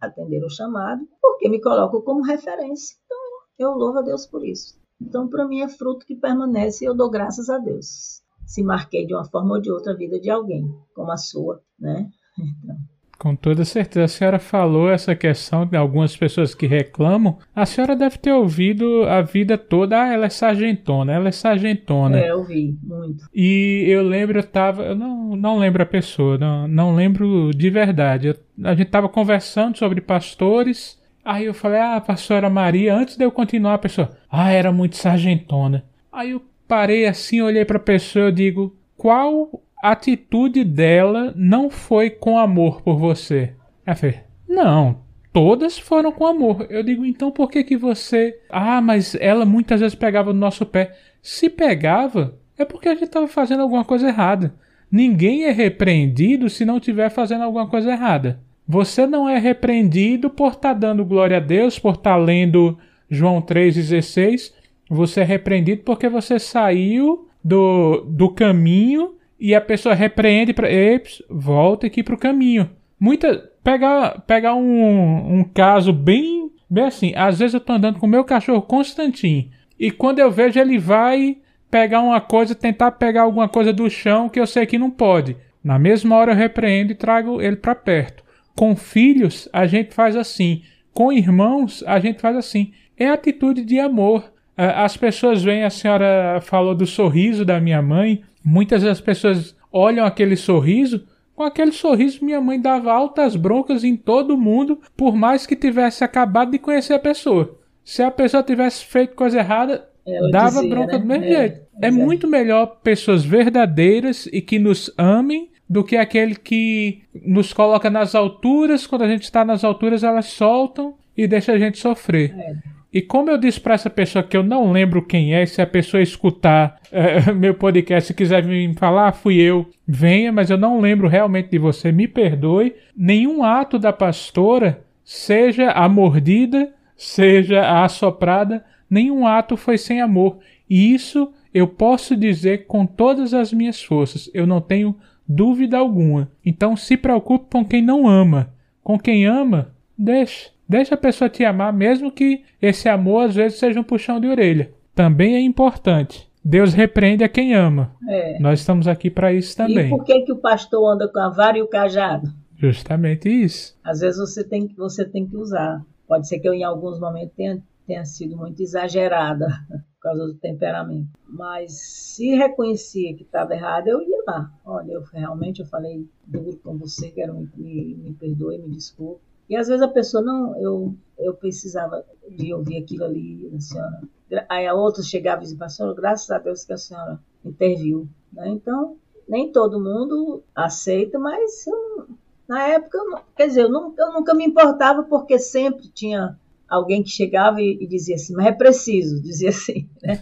atenderam o chamado, porque me colocam como referência. Então, eu louvo a Deus por isso. Então, para mim, é fruto que permanece e eu dou graças a Deus. Se marquei de uma forma ou de outra a vida de alguém, como a sua, né? Então, com toda certeza. A senhora falou essa questão de algumas pessoas que reclamam. A senhora deve ter ouvido a vida toda. Ah, ela é sargentona, ela é sargentona. É, eu ouvi, muito. E eu lembro, eu tava. Eu não, não lembro a pessoa, não, não lembro de verdade. Eu, a gente tava conversando sobre pastores. Aí eu falei, ah, pastora Maria, antes de eu continuar, a pessoa, ah, era muito sargentona. Aí eu parei assim, olhei para a pessoa e digo, qual atitude dela não foi com amor por você. Ela fez, não, todas foram com amor. Eu digo, então por que que você... Ah, mas ela muitas vezes pegava no nosso pé. Se pegava, é porque a gente estava fazendo alguma coisa errada. Ninguém é repreendido se não estiver fazendo alguma coisa errada. Você não é repreendido por estar tá dando glória a Deus, por estar tá lendo João 3,16. Você é repreendido porque você saiu do, do caminho e a pessoa repreende para volta aqui para o caminho. Muita pegar pegar um, um caso bem bem assim. Às vezes eu estou andando com o meu cachorro Constantin e quando eu vejo ele vai pegar uma coisa, tentar pegar alguma coisa do chão que eu sei que não pode. Na mesma hora eu repreendo e trago ele para perto. Com filhos a gente faz assim. Com irmãos a gente faz assim. É atitude de amor. As pessoas veem, a senhora falou do sorriso da minha mãe. Muitas das pessoas olham aquele sorriso. Com aquele sorriso, minha mãe dava altas broncas em todo mundo, por mais que tivesse acabado de conhecer a pessoa. Se a pessoa tivesse feito coisa errada, Ela dava dizia, bronca né? do mesmo é, jeito. É, é muito melhor pessoas verdadeiras e que nos amem do que aquele que nos coloca nas alturas. Quando a gente está nas alturas, elas soltam e deixa a gente sofrer. É. E como eu disse para essa pessoa que eu não lembro quem é, se a pessoa escutar é, meu podcast e quiser me falar, fui eu, venha, mas eu não lembro realmente de você, me perdoe. Nenhum ato da pastora, seja a mordida, seja a assoprada, nenhum ato foi sem amor. E isso eu posso dizer com todas as minhas forças, eu não tenho dúvida alguma. Então se preocupe com quem não ama. Com quem ama, deixe. Deixa a pessoa te amar, mesmo que esse amor às vezes seja um puxão de orelha. Também é importante. Deus repreende a quem ama. É. Nós estamos aqui para isso também. E por que, que o pastor anda com a vara e o cajado? Justamente isso. Às vezes você tem, você tem que usar. Pode ser que eu, em alguns momentos, tenha, tenha sido muito exagerada por causa do temperamento. Mas se reconhecia que estava errado, eu ia lá. Olha, eu realmente eu falei duro com você, quero me, me, me perdoe, me desculpe. E às vezes a pessoa, não, eu, eu precisava de ouvir aquilo ali, senhora. Aí a outra chegava e dizia, pastor, graças a Deus que a senhora interviu. Né? Então, nem todo mundo aceita, mas eu, na época, eu, quer dizer, eu, não, eu nunca me importava porque sempre tinha alguém que chegava e, e, dizia assim, mas é preciso, dizia assim. Né?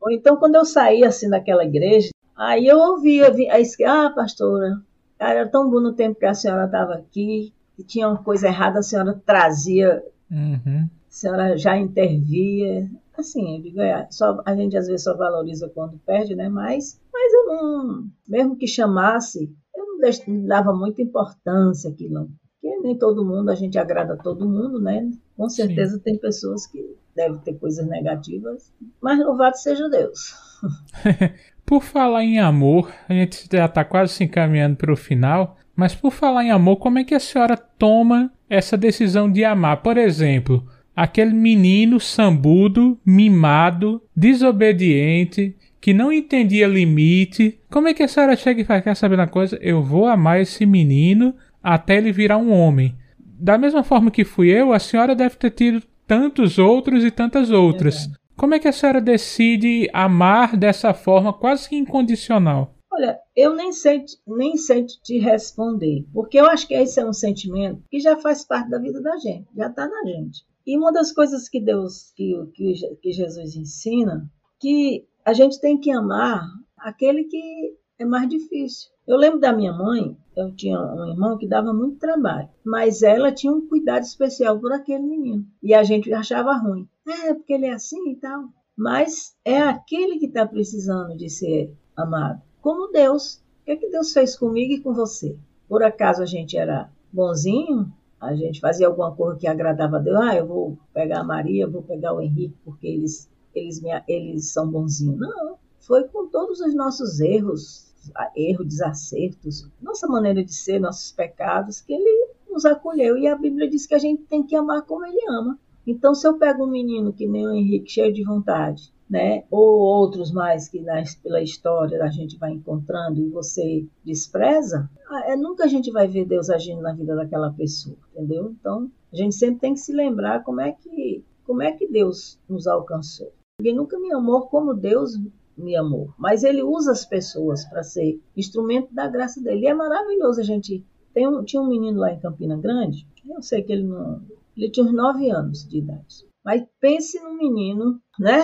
Ou então, quando eu saía assim daquela igreja, aí eu ouvia, aí, ah, pastora, era tão bom no tempo que a senhora estava aqui, que tinha uma coisa errada, a senhora trazia, uhum. a senhora já intervia. Assim, eu digo, é, só, a gente às vezes só valoriza quando perde, né? Mas, mas eu não, mesmo que chamasse, eu não, deix, não dava muita importância aquilo. Porque nem todo mundo, a gente agrada a todo mundo, né? Com certeza Sim. tem pessoas que devem ter coisas negativas, mas louvado seja Deus. Por falar em amor, a gente já está quase se encaminhando para o final. Mas por falar em amor, como é que a senhora toma essa decisão de amar? Por exemplo, aquele menino sambudo, mimado, desobediente, que não entendia limite. Como é que a senhora chega e fala, quer saber uma coisa? Eu vou amar esse menino até ele virar um homem. Da mesma forma que fui eu, a senhora deve ter tido tantos outros e tantas outras. É. Como é que a senhora decide amar dessa forma quase que incondicional? Olha, eu nem sei, nem sei te responder, porque eu acho que esse é um sentimento que já faz parte da vida da gente, já está na gente. E uma das coisas que Deus, que, que, que Jesus ensina, que a gente tem que amar aquele que é mais difícil. Eu lembro da minha mãe, eu tinha um irmão que dava muito trabalho, mas ela tinha um cuidado especial por aquele menino. E a gente achava ruim. É, porque ele é assim e tal. Mas é aquele que está precisando de ser amado. Como Deus. O que, é que Deus fez comigo e com você? Por acaso a gente era bonzinho? A gente fazia alguma coisa que agradava a Deus? Ah, eu vou pegar a Maria, vou pegar o Henrique, porque eles, eles, me, eles são bonzinhos. Não. Foi com todos os nossos erros, erros, desacertos, nossa maneira de ser, nossos pecados, que ele nos acolheu. E a Bíblia diz que a gente tem que amar como ele ama. Então, se eu pego um menino que nem o Henrique, cheio de vontade, né? ou outros mais que na, pela história a gente vai encontrando e você despreza, ah, é, nunca a gente vai ver Deus agindo na vida daquela pessoa, entendeu? Então, a gente sempre tem que se lembrar como é que, como é que Deus nos alcançou. Ninguém nunca me amou como Deus me amou, mas ele usa as pessoas para ser instrumento da graça dele. E é maravilhoso a gente. Tem um, tinha um menino lá em Campina Grande, eu sei que ele não. Ele tinha uns 9 anos de idade. Mas pense num menino, né?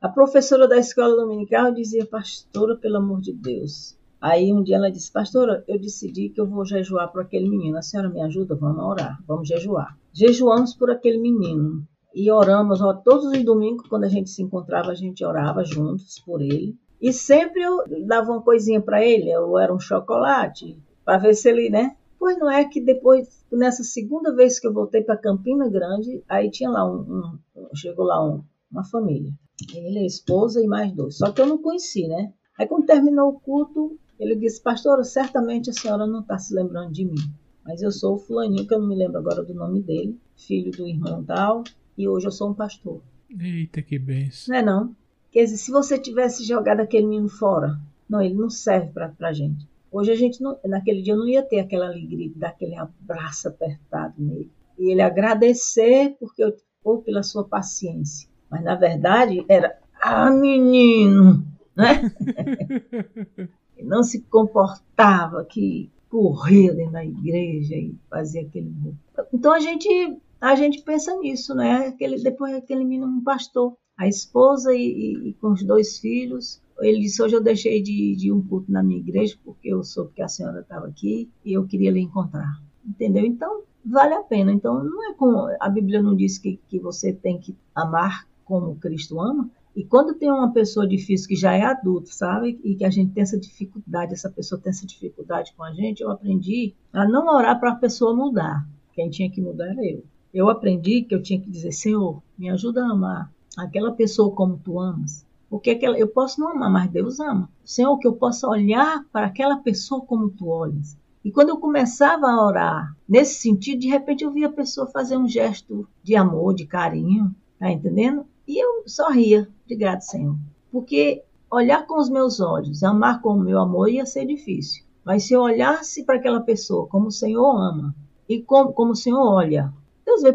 A professora da escola dominical dizia, pastora, pelo amor de Deus. Aí um dia ela disse, pastora, eu decidi que eu vou jejuar por aquele menino. A senhora me ajuda? Vamos orar, vamos jejuar. Jejuamos por aquele menino e oramos ó, todos os domingos, quando a gente se encontrava, a gente orava juntos por ele. E sempre eu dava uma coisinha para ele, ou era um chocolate, para ver se ele, né? Pois não é que depois, nessa segunda vez que eu voltei para Campina Grande, aí tinha lá um, um chegou lá um, uma família. Ele, a esposa e mais dois. Só que eu não conheci, né? Aí quando terminou o culto, ele disse, pastora, certamente a senhora não está se lembrando de mim. Mas eu sou o fulaninho, que eu não me lembro agora do nome dele, filho do irmão tal, e hoje eu sou um pastor. Eita, que benção. Não é não? Quer dizer, se você tivesse jogado aquele menino fora, não, ele não serve para a gente. Hoje a gente, não, naquele dia, não ia ter aquela alegria de dar aquele abraço apertado nele. E ele agradecer porque eu, ou pela sua paciência. Mas na verdade era, ah, menino, né? não se comportava, que corria dentro da igreja e fazia aquele. Então a gente a gente pensa nisso, né? Aquele, depois aquele menino um pastor, a esposa e, e, e, com os dois filhos. Ele disse, hoje eu deixei de, de um culto na minha igreja, porque eu soube que a senhora estava aqui e eu queria lhe encontrar. Entendeu? Então, vale a pena. Então, não é como a Bíblia não diz que, que você tem que amar como Cristo ama. E quando tem uma pessoa difícil que já é adulto, sabe? E que a gente tem essa dificuldade, essa pessoa tem essa dificuldade com a gente, eu aprendi a não orar para a pessoa mudar. Quem tinha que mudar era eu eu aprendi que eu tinha que dizer, Senhor, me ajuda a amar aquela pessoa como tu amas. Porque aquela, eu posso não amar, mas Deus ama. Senhor, que eu possa olhar para aquela pessoa como tu olhas. E quando eu começava a orar nesse sentido, de repente eu via a pessoa fazer um gesto de amor, de carinho, tá entendendo? E eu sorria. Obrigado, Senhor. Porque olhar com os meus olhos, amar com o meu amor ia ser difícil. Mas se eu olhasse para aquela pessoa como o Senhor ama e como, como o Senhor olha, Deus vê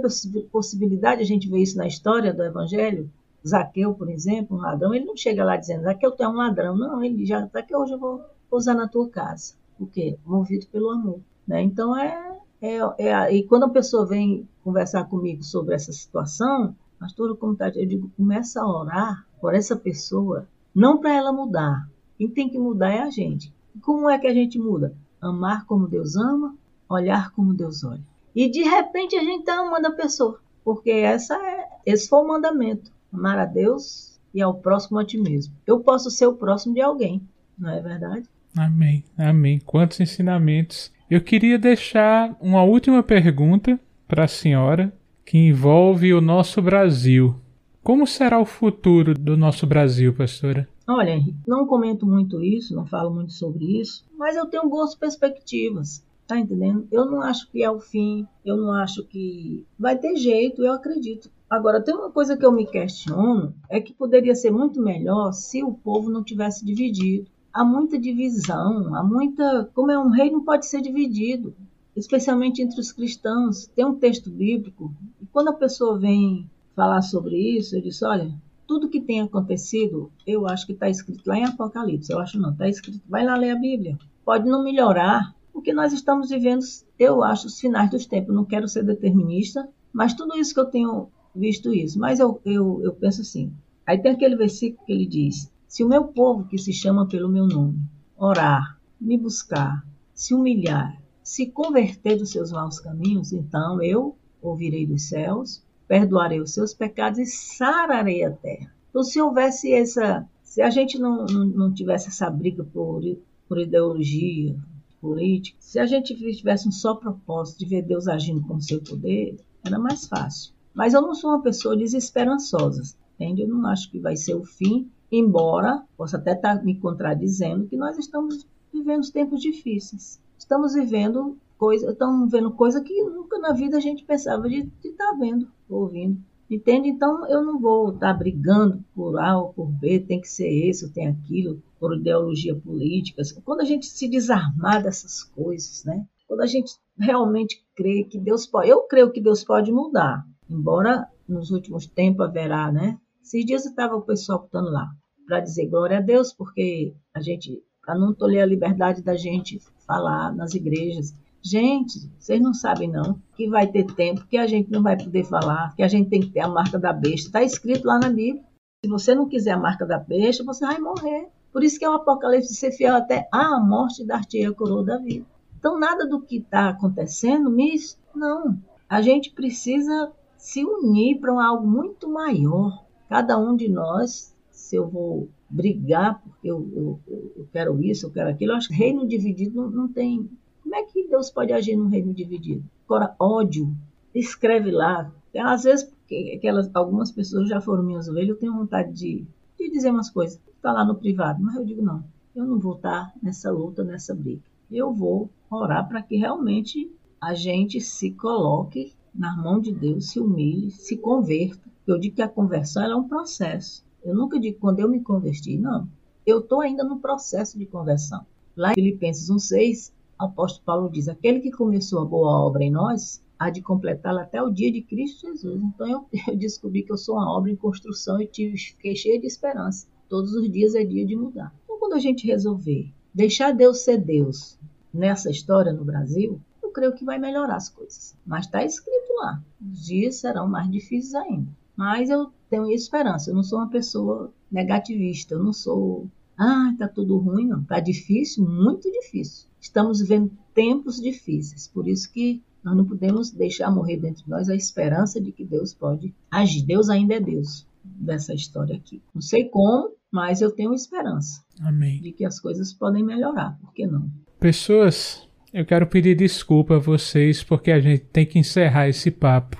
possibilidade, a gente vê isso na história do Evangelho. Zaqueu, por exemplo, um ladrão, ele não chega lá dizendo, Zaqueu, tu é um ladrão. Não, ele já, Zaqueu, hoje eu vou usar na tua casa. O quê? Movido pelo amor. Né? Então, é, é, é, E quando a pessoa vem conversar comigo sobre essa situação, pastor, como tá, eu digo, começa a orar por essa pessoa, não para ela mudar. Quem tem que mudar é a gente. Como é que a gente muda? Amar como Deus ama, olhar como Deus olha. E de repente a gente está amando a pessoa. Porque essa é, esse foi o mandamento. Amar a Deus e ao próximo a ti mesmo. Eu posso ser o próximo de alguém, não é verdade? Amém, amém. Quantos ensinamentos. Eu queria deixar uma última pergunta para a senhora que envolve o nosso Brasil. Como será o futuro do nosso Brasil, pastora? Olha, Henrique, não comento muito isso, não falo muito sobre isso, mas eu tenho boas perspectivas. Tá entendendo? Eu não acho que é o fim, eu não acho que vai ter jeito, eu acredito. Agora, tem uma coisa que eu me questiono, é que poderia ser muito melhor se o povo não tivesse dividido. Há muita divisão, há muita. Como é um rei, não pode ser dividido, especialmente entre os cristãos. Tem um texto bíblico, e quando a pessoa vem falar sobre isso, eu disse: olha, tudo que tem acontecido, eu acho que está escrito lá em Apocalipse. Eu acho não, está escrito. Vai lá ler a Bíblia. Pode não melhorar, porque nós estamos vivendo, eu acho, os finais dos tempos. Não quero ser determinista, mas tudo isso que eu tenho visto isso. Mas eu, eu, eu penso assim. Aí tem aquele versículo que ele diz: Se o meu povo que se chama pelo meu nome orar, me buscar, se humilhar, se converter dos seus maus caminhos, então eu ouvirei dos céus, perdoarei os seus pecados e sararei a terra. Então, se houvesse essa. Se a gente não, não, tivesse essa briga por, por ideologia, política, se a gente tivesse um só propósito de ver Deus agindo com seu poder, era mais fácil. Mas eu não sou uma pessoa desesperançosa, entende? Eu não acho que vai ser o fim, embora possa até estar me contradizendo que nós estamos vivendo tempos difíceis. Estamos vivendo coisa, estamos vendo coisa que nunca na vida a gente pensava de estar tá vendo, ouvindo. Entende? Então eu não vou estar tá brigando por A ou por B, tem que ser esse ou tem aquilo, por ideologia política. Quando a gente se desarmar dessas coisas, né? Quando a gente realmente crê que Deus pode, eu creio que Deus pode mudar, embora nos últimos tempos haverá, né? Esses dias estava o pessoal botando lá para dizer glória a Deus, porque a gente, para não tolher a liberdade da gente falar nas igrejas, Gente, vocês não sabem não que vai ter tempo que a gente não vai poder falar, que a gente tem que ter a marca da besta. Está escrito lá na Bíblia. Se você não quiser a marca da besta, você vai morrer. Por isso que é o Apocalipse ser fiel até a morte dar-te a coroa da vida. Então, nada do que está acontecendo me... Não. A gente precisa se unir para algo muito maior. Cada um de nós, se eu vou brigar porque eu, eu, eu quero isso, eu quero aquilo, eu acho que reino dividido não, não tem como é que Deus pode agir num reino dividido? Agora, ódio, escreve lá. Às vezes, porque aquelas, algumas pessoas já foram minhas ovelhas, eu tenho vontade de, de dizer umas coisas. Está lá no privado, mas eu digo não. Eu não vou estar nessa luta, nessa briga. Eu vou orar para que realmente a gente se coloque na mão de Deus, se humilhe, se converta. Eu digo que a conversão é um processo. Eu nunca digo quando eu me converti, não. Eu estou ainda no processo de conversão. Lá em Filipenses 1,6, o apóstolo Paulo diz: aquele que começou a boa obra em nós há de completá-la até o dia de Cristo Jesus. Então eu, eu, descobri que eu sou uma obra em construção e tive, fiquei cheia de esperança. Todos os dias é dia de mudar. Então, quando a gente resolver deixar Deus ser Deus nessa história no Brasil, eu creio que vai melhorar as coisas. Mas está escrito lá: os dias serão mais difíceis ainda. Mas eu tenho esperança. Eu não sou uma pessoa negativista. Eu não sou ah, está tudo ruim, não. Está difícil, muito difícil. Estamos vivendo tempos difíceis, por isso que nós não podemos deixar morrer dentro de nós a esperança de que Deus pode agir. Deus ainda é Deus dessa história aqui. Não sei como, mas eu tenho esperança. Amém. De que as coisas podem melhorar, por que não? Pessoas, eu quero pedir desculpa a vocês porque a gente tem que encerrar esse papo.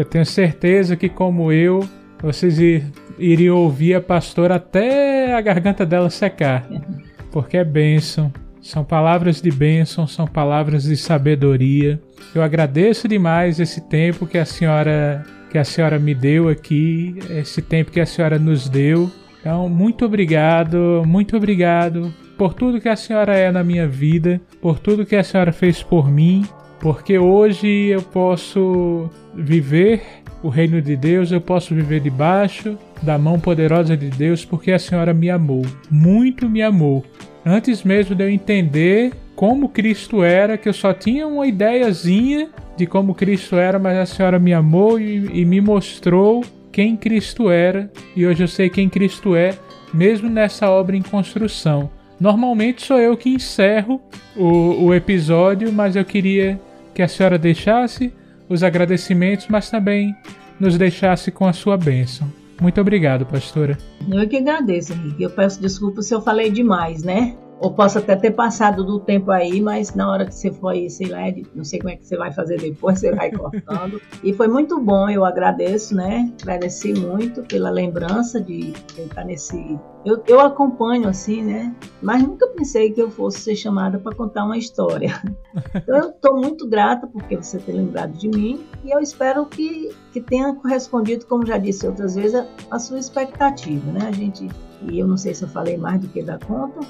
Eu tenho certeza que, como eu, vocês iriam ouvir a pastora até a garganta dela secar, porque é bênção. São palavras de bênção, são palavras de sabedoria. Eu agradeço demais esse tempo que a senhora que a senhora me deu aqui, esse tempo que a senhora nos deu. Então, muito obrigado, muito obrigado por tudo que a senhora é na minha vida, por tudo que a senhora fez por mim porque hoje eu posso viver o reino de Deus, eu posso viver debaixo da mão poderosa de Deus, porque a Senhora me amou, muito me amou. Antes mesmo de eu entender como Cristo era, que eu só tinha uma ideiazinha de como Cristo era, mas a Senhora me amou e, e me mostrou quem Cristo era, e hoje eu sei quem Cristo é, mesmo nessa obra em construção. Normalmente sou eu que encerro o, o episódio, mas eu queria que a senhora deixasse os agradecimentos, mas também nos deixasse com a sua bênção. Muito obrigado, pastora. Eu que agradeço, Henrique. Eu peço desculpa se eu falei demais, né? Ou posso até ter passado do tempo aí, mas na hora que você foi, sei lá, não sei como é que você vai fazer depois, você vai cortando. e foi muito bom, eu agradeço, né? Agradeci muito pela lembrança de estar nesse. Eu, eu acompanho assim, né? Mas nunca pensei que eu fosse ser chamada para contar uma história. Então eu estou muito grata porque você ter lembrado de mim e eu espero que, que tenha correspondido, como já disse outras vezes, a, a sua expectativa, né? A gente. E eu não sei se eu falei mais do que da conta,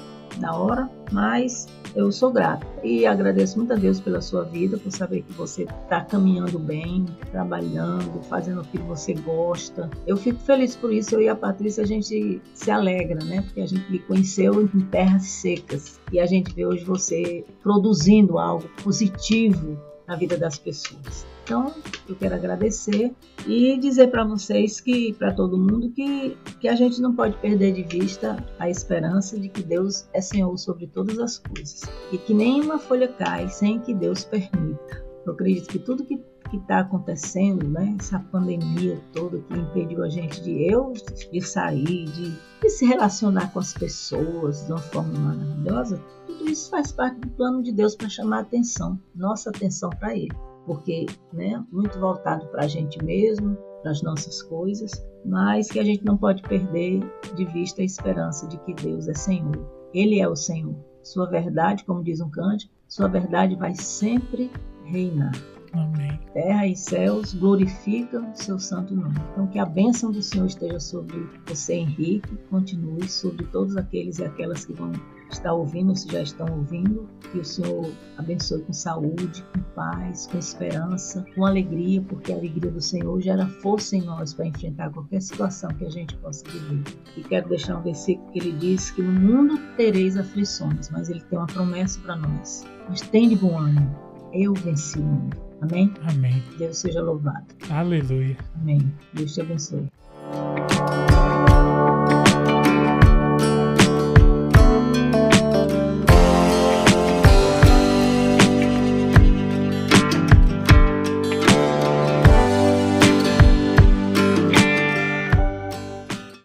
na hora, mas eu sou grata e agradeço muito a Deus pela sua vida, por saber que você está caminhando bem, trabalhando, fazendo o que você gosta. Eu fico feliz por isso. Eu e a Patrícia a gente se alegra, né? Porque a gente conheceu em terras secas e a gente vê hoje você produzindo algo positivo na vida das pessoas. Então, eu quero agradecer e dizer para vocês que, para todo mundo, que, que a gente não pode perder de vista a esperança de que Deus é Senhor sobre todas as coisas e que nenhuma folha cai sem que Deus permita. Eu acredito que tudo que que está acontecendo, né? Essa pandemia toda que impediu a gente de eu de sair, de, de se relacionar com as pessoas de uma forma maravilhosa. Tudo isso faz parte do plano de Deus para chamar a atenção, nossa atenção para Ele, porque, né? Muito voltado para a gente mesmo, para as nossas coisas, mas que a gente não pode perder de vista a esperança de que Deus é Senhor. Ele é o Senhor. Sua verdade, como diz um cântico, sua verdade vai sempre reinar. Amém. Terra e céus glorificam o seu santo nome. Então, que a bênção do Senhor esteja sobre você, Henrique, continue sobre todos aqueles e aquelas que vão estar ouvindo, se já estão ouvindo. Que o Senhor abençoe com saúde, com paz, com esperança, com alegria, porque a alegria do Senhor gera força em nós para enfrentar qualquer situação que a gente possa viver. E quero deixar um versículo que ele diz que no mundo tereis aflições, mas ele tem uma promessa para nós. Mas tem de bom ânimo. Eu venci o mundo. Amém? Amém. Deus seja louvado. Aleluia. Amém. Deus te abençoe.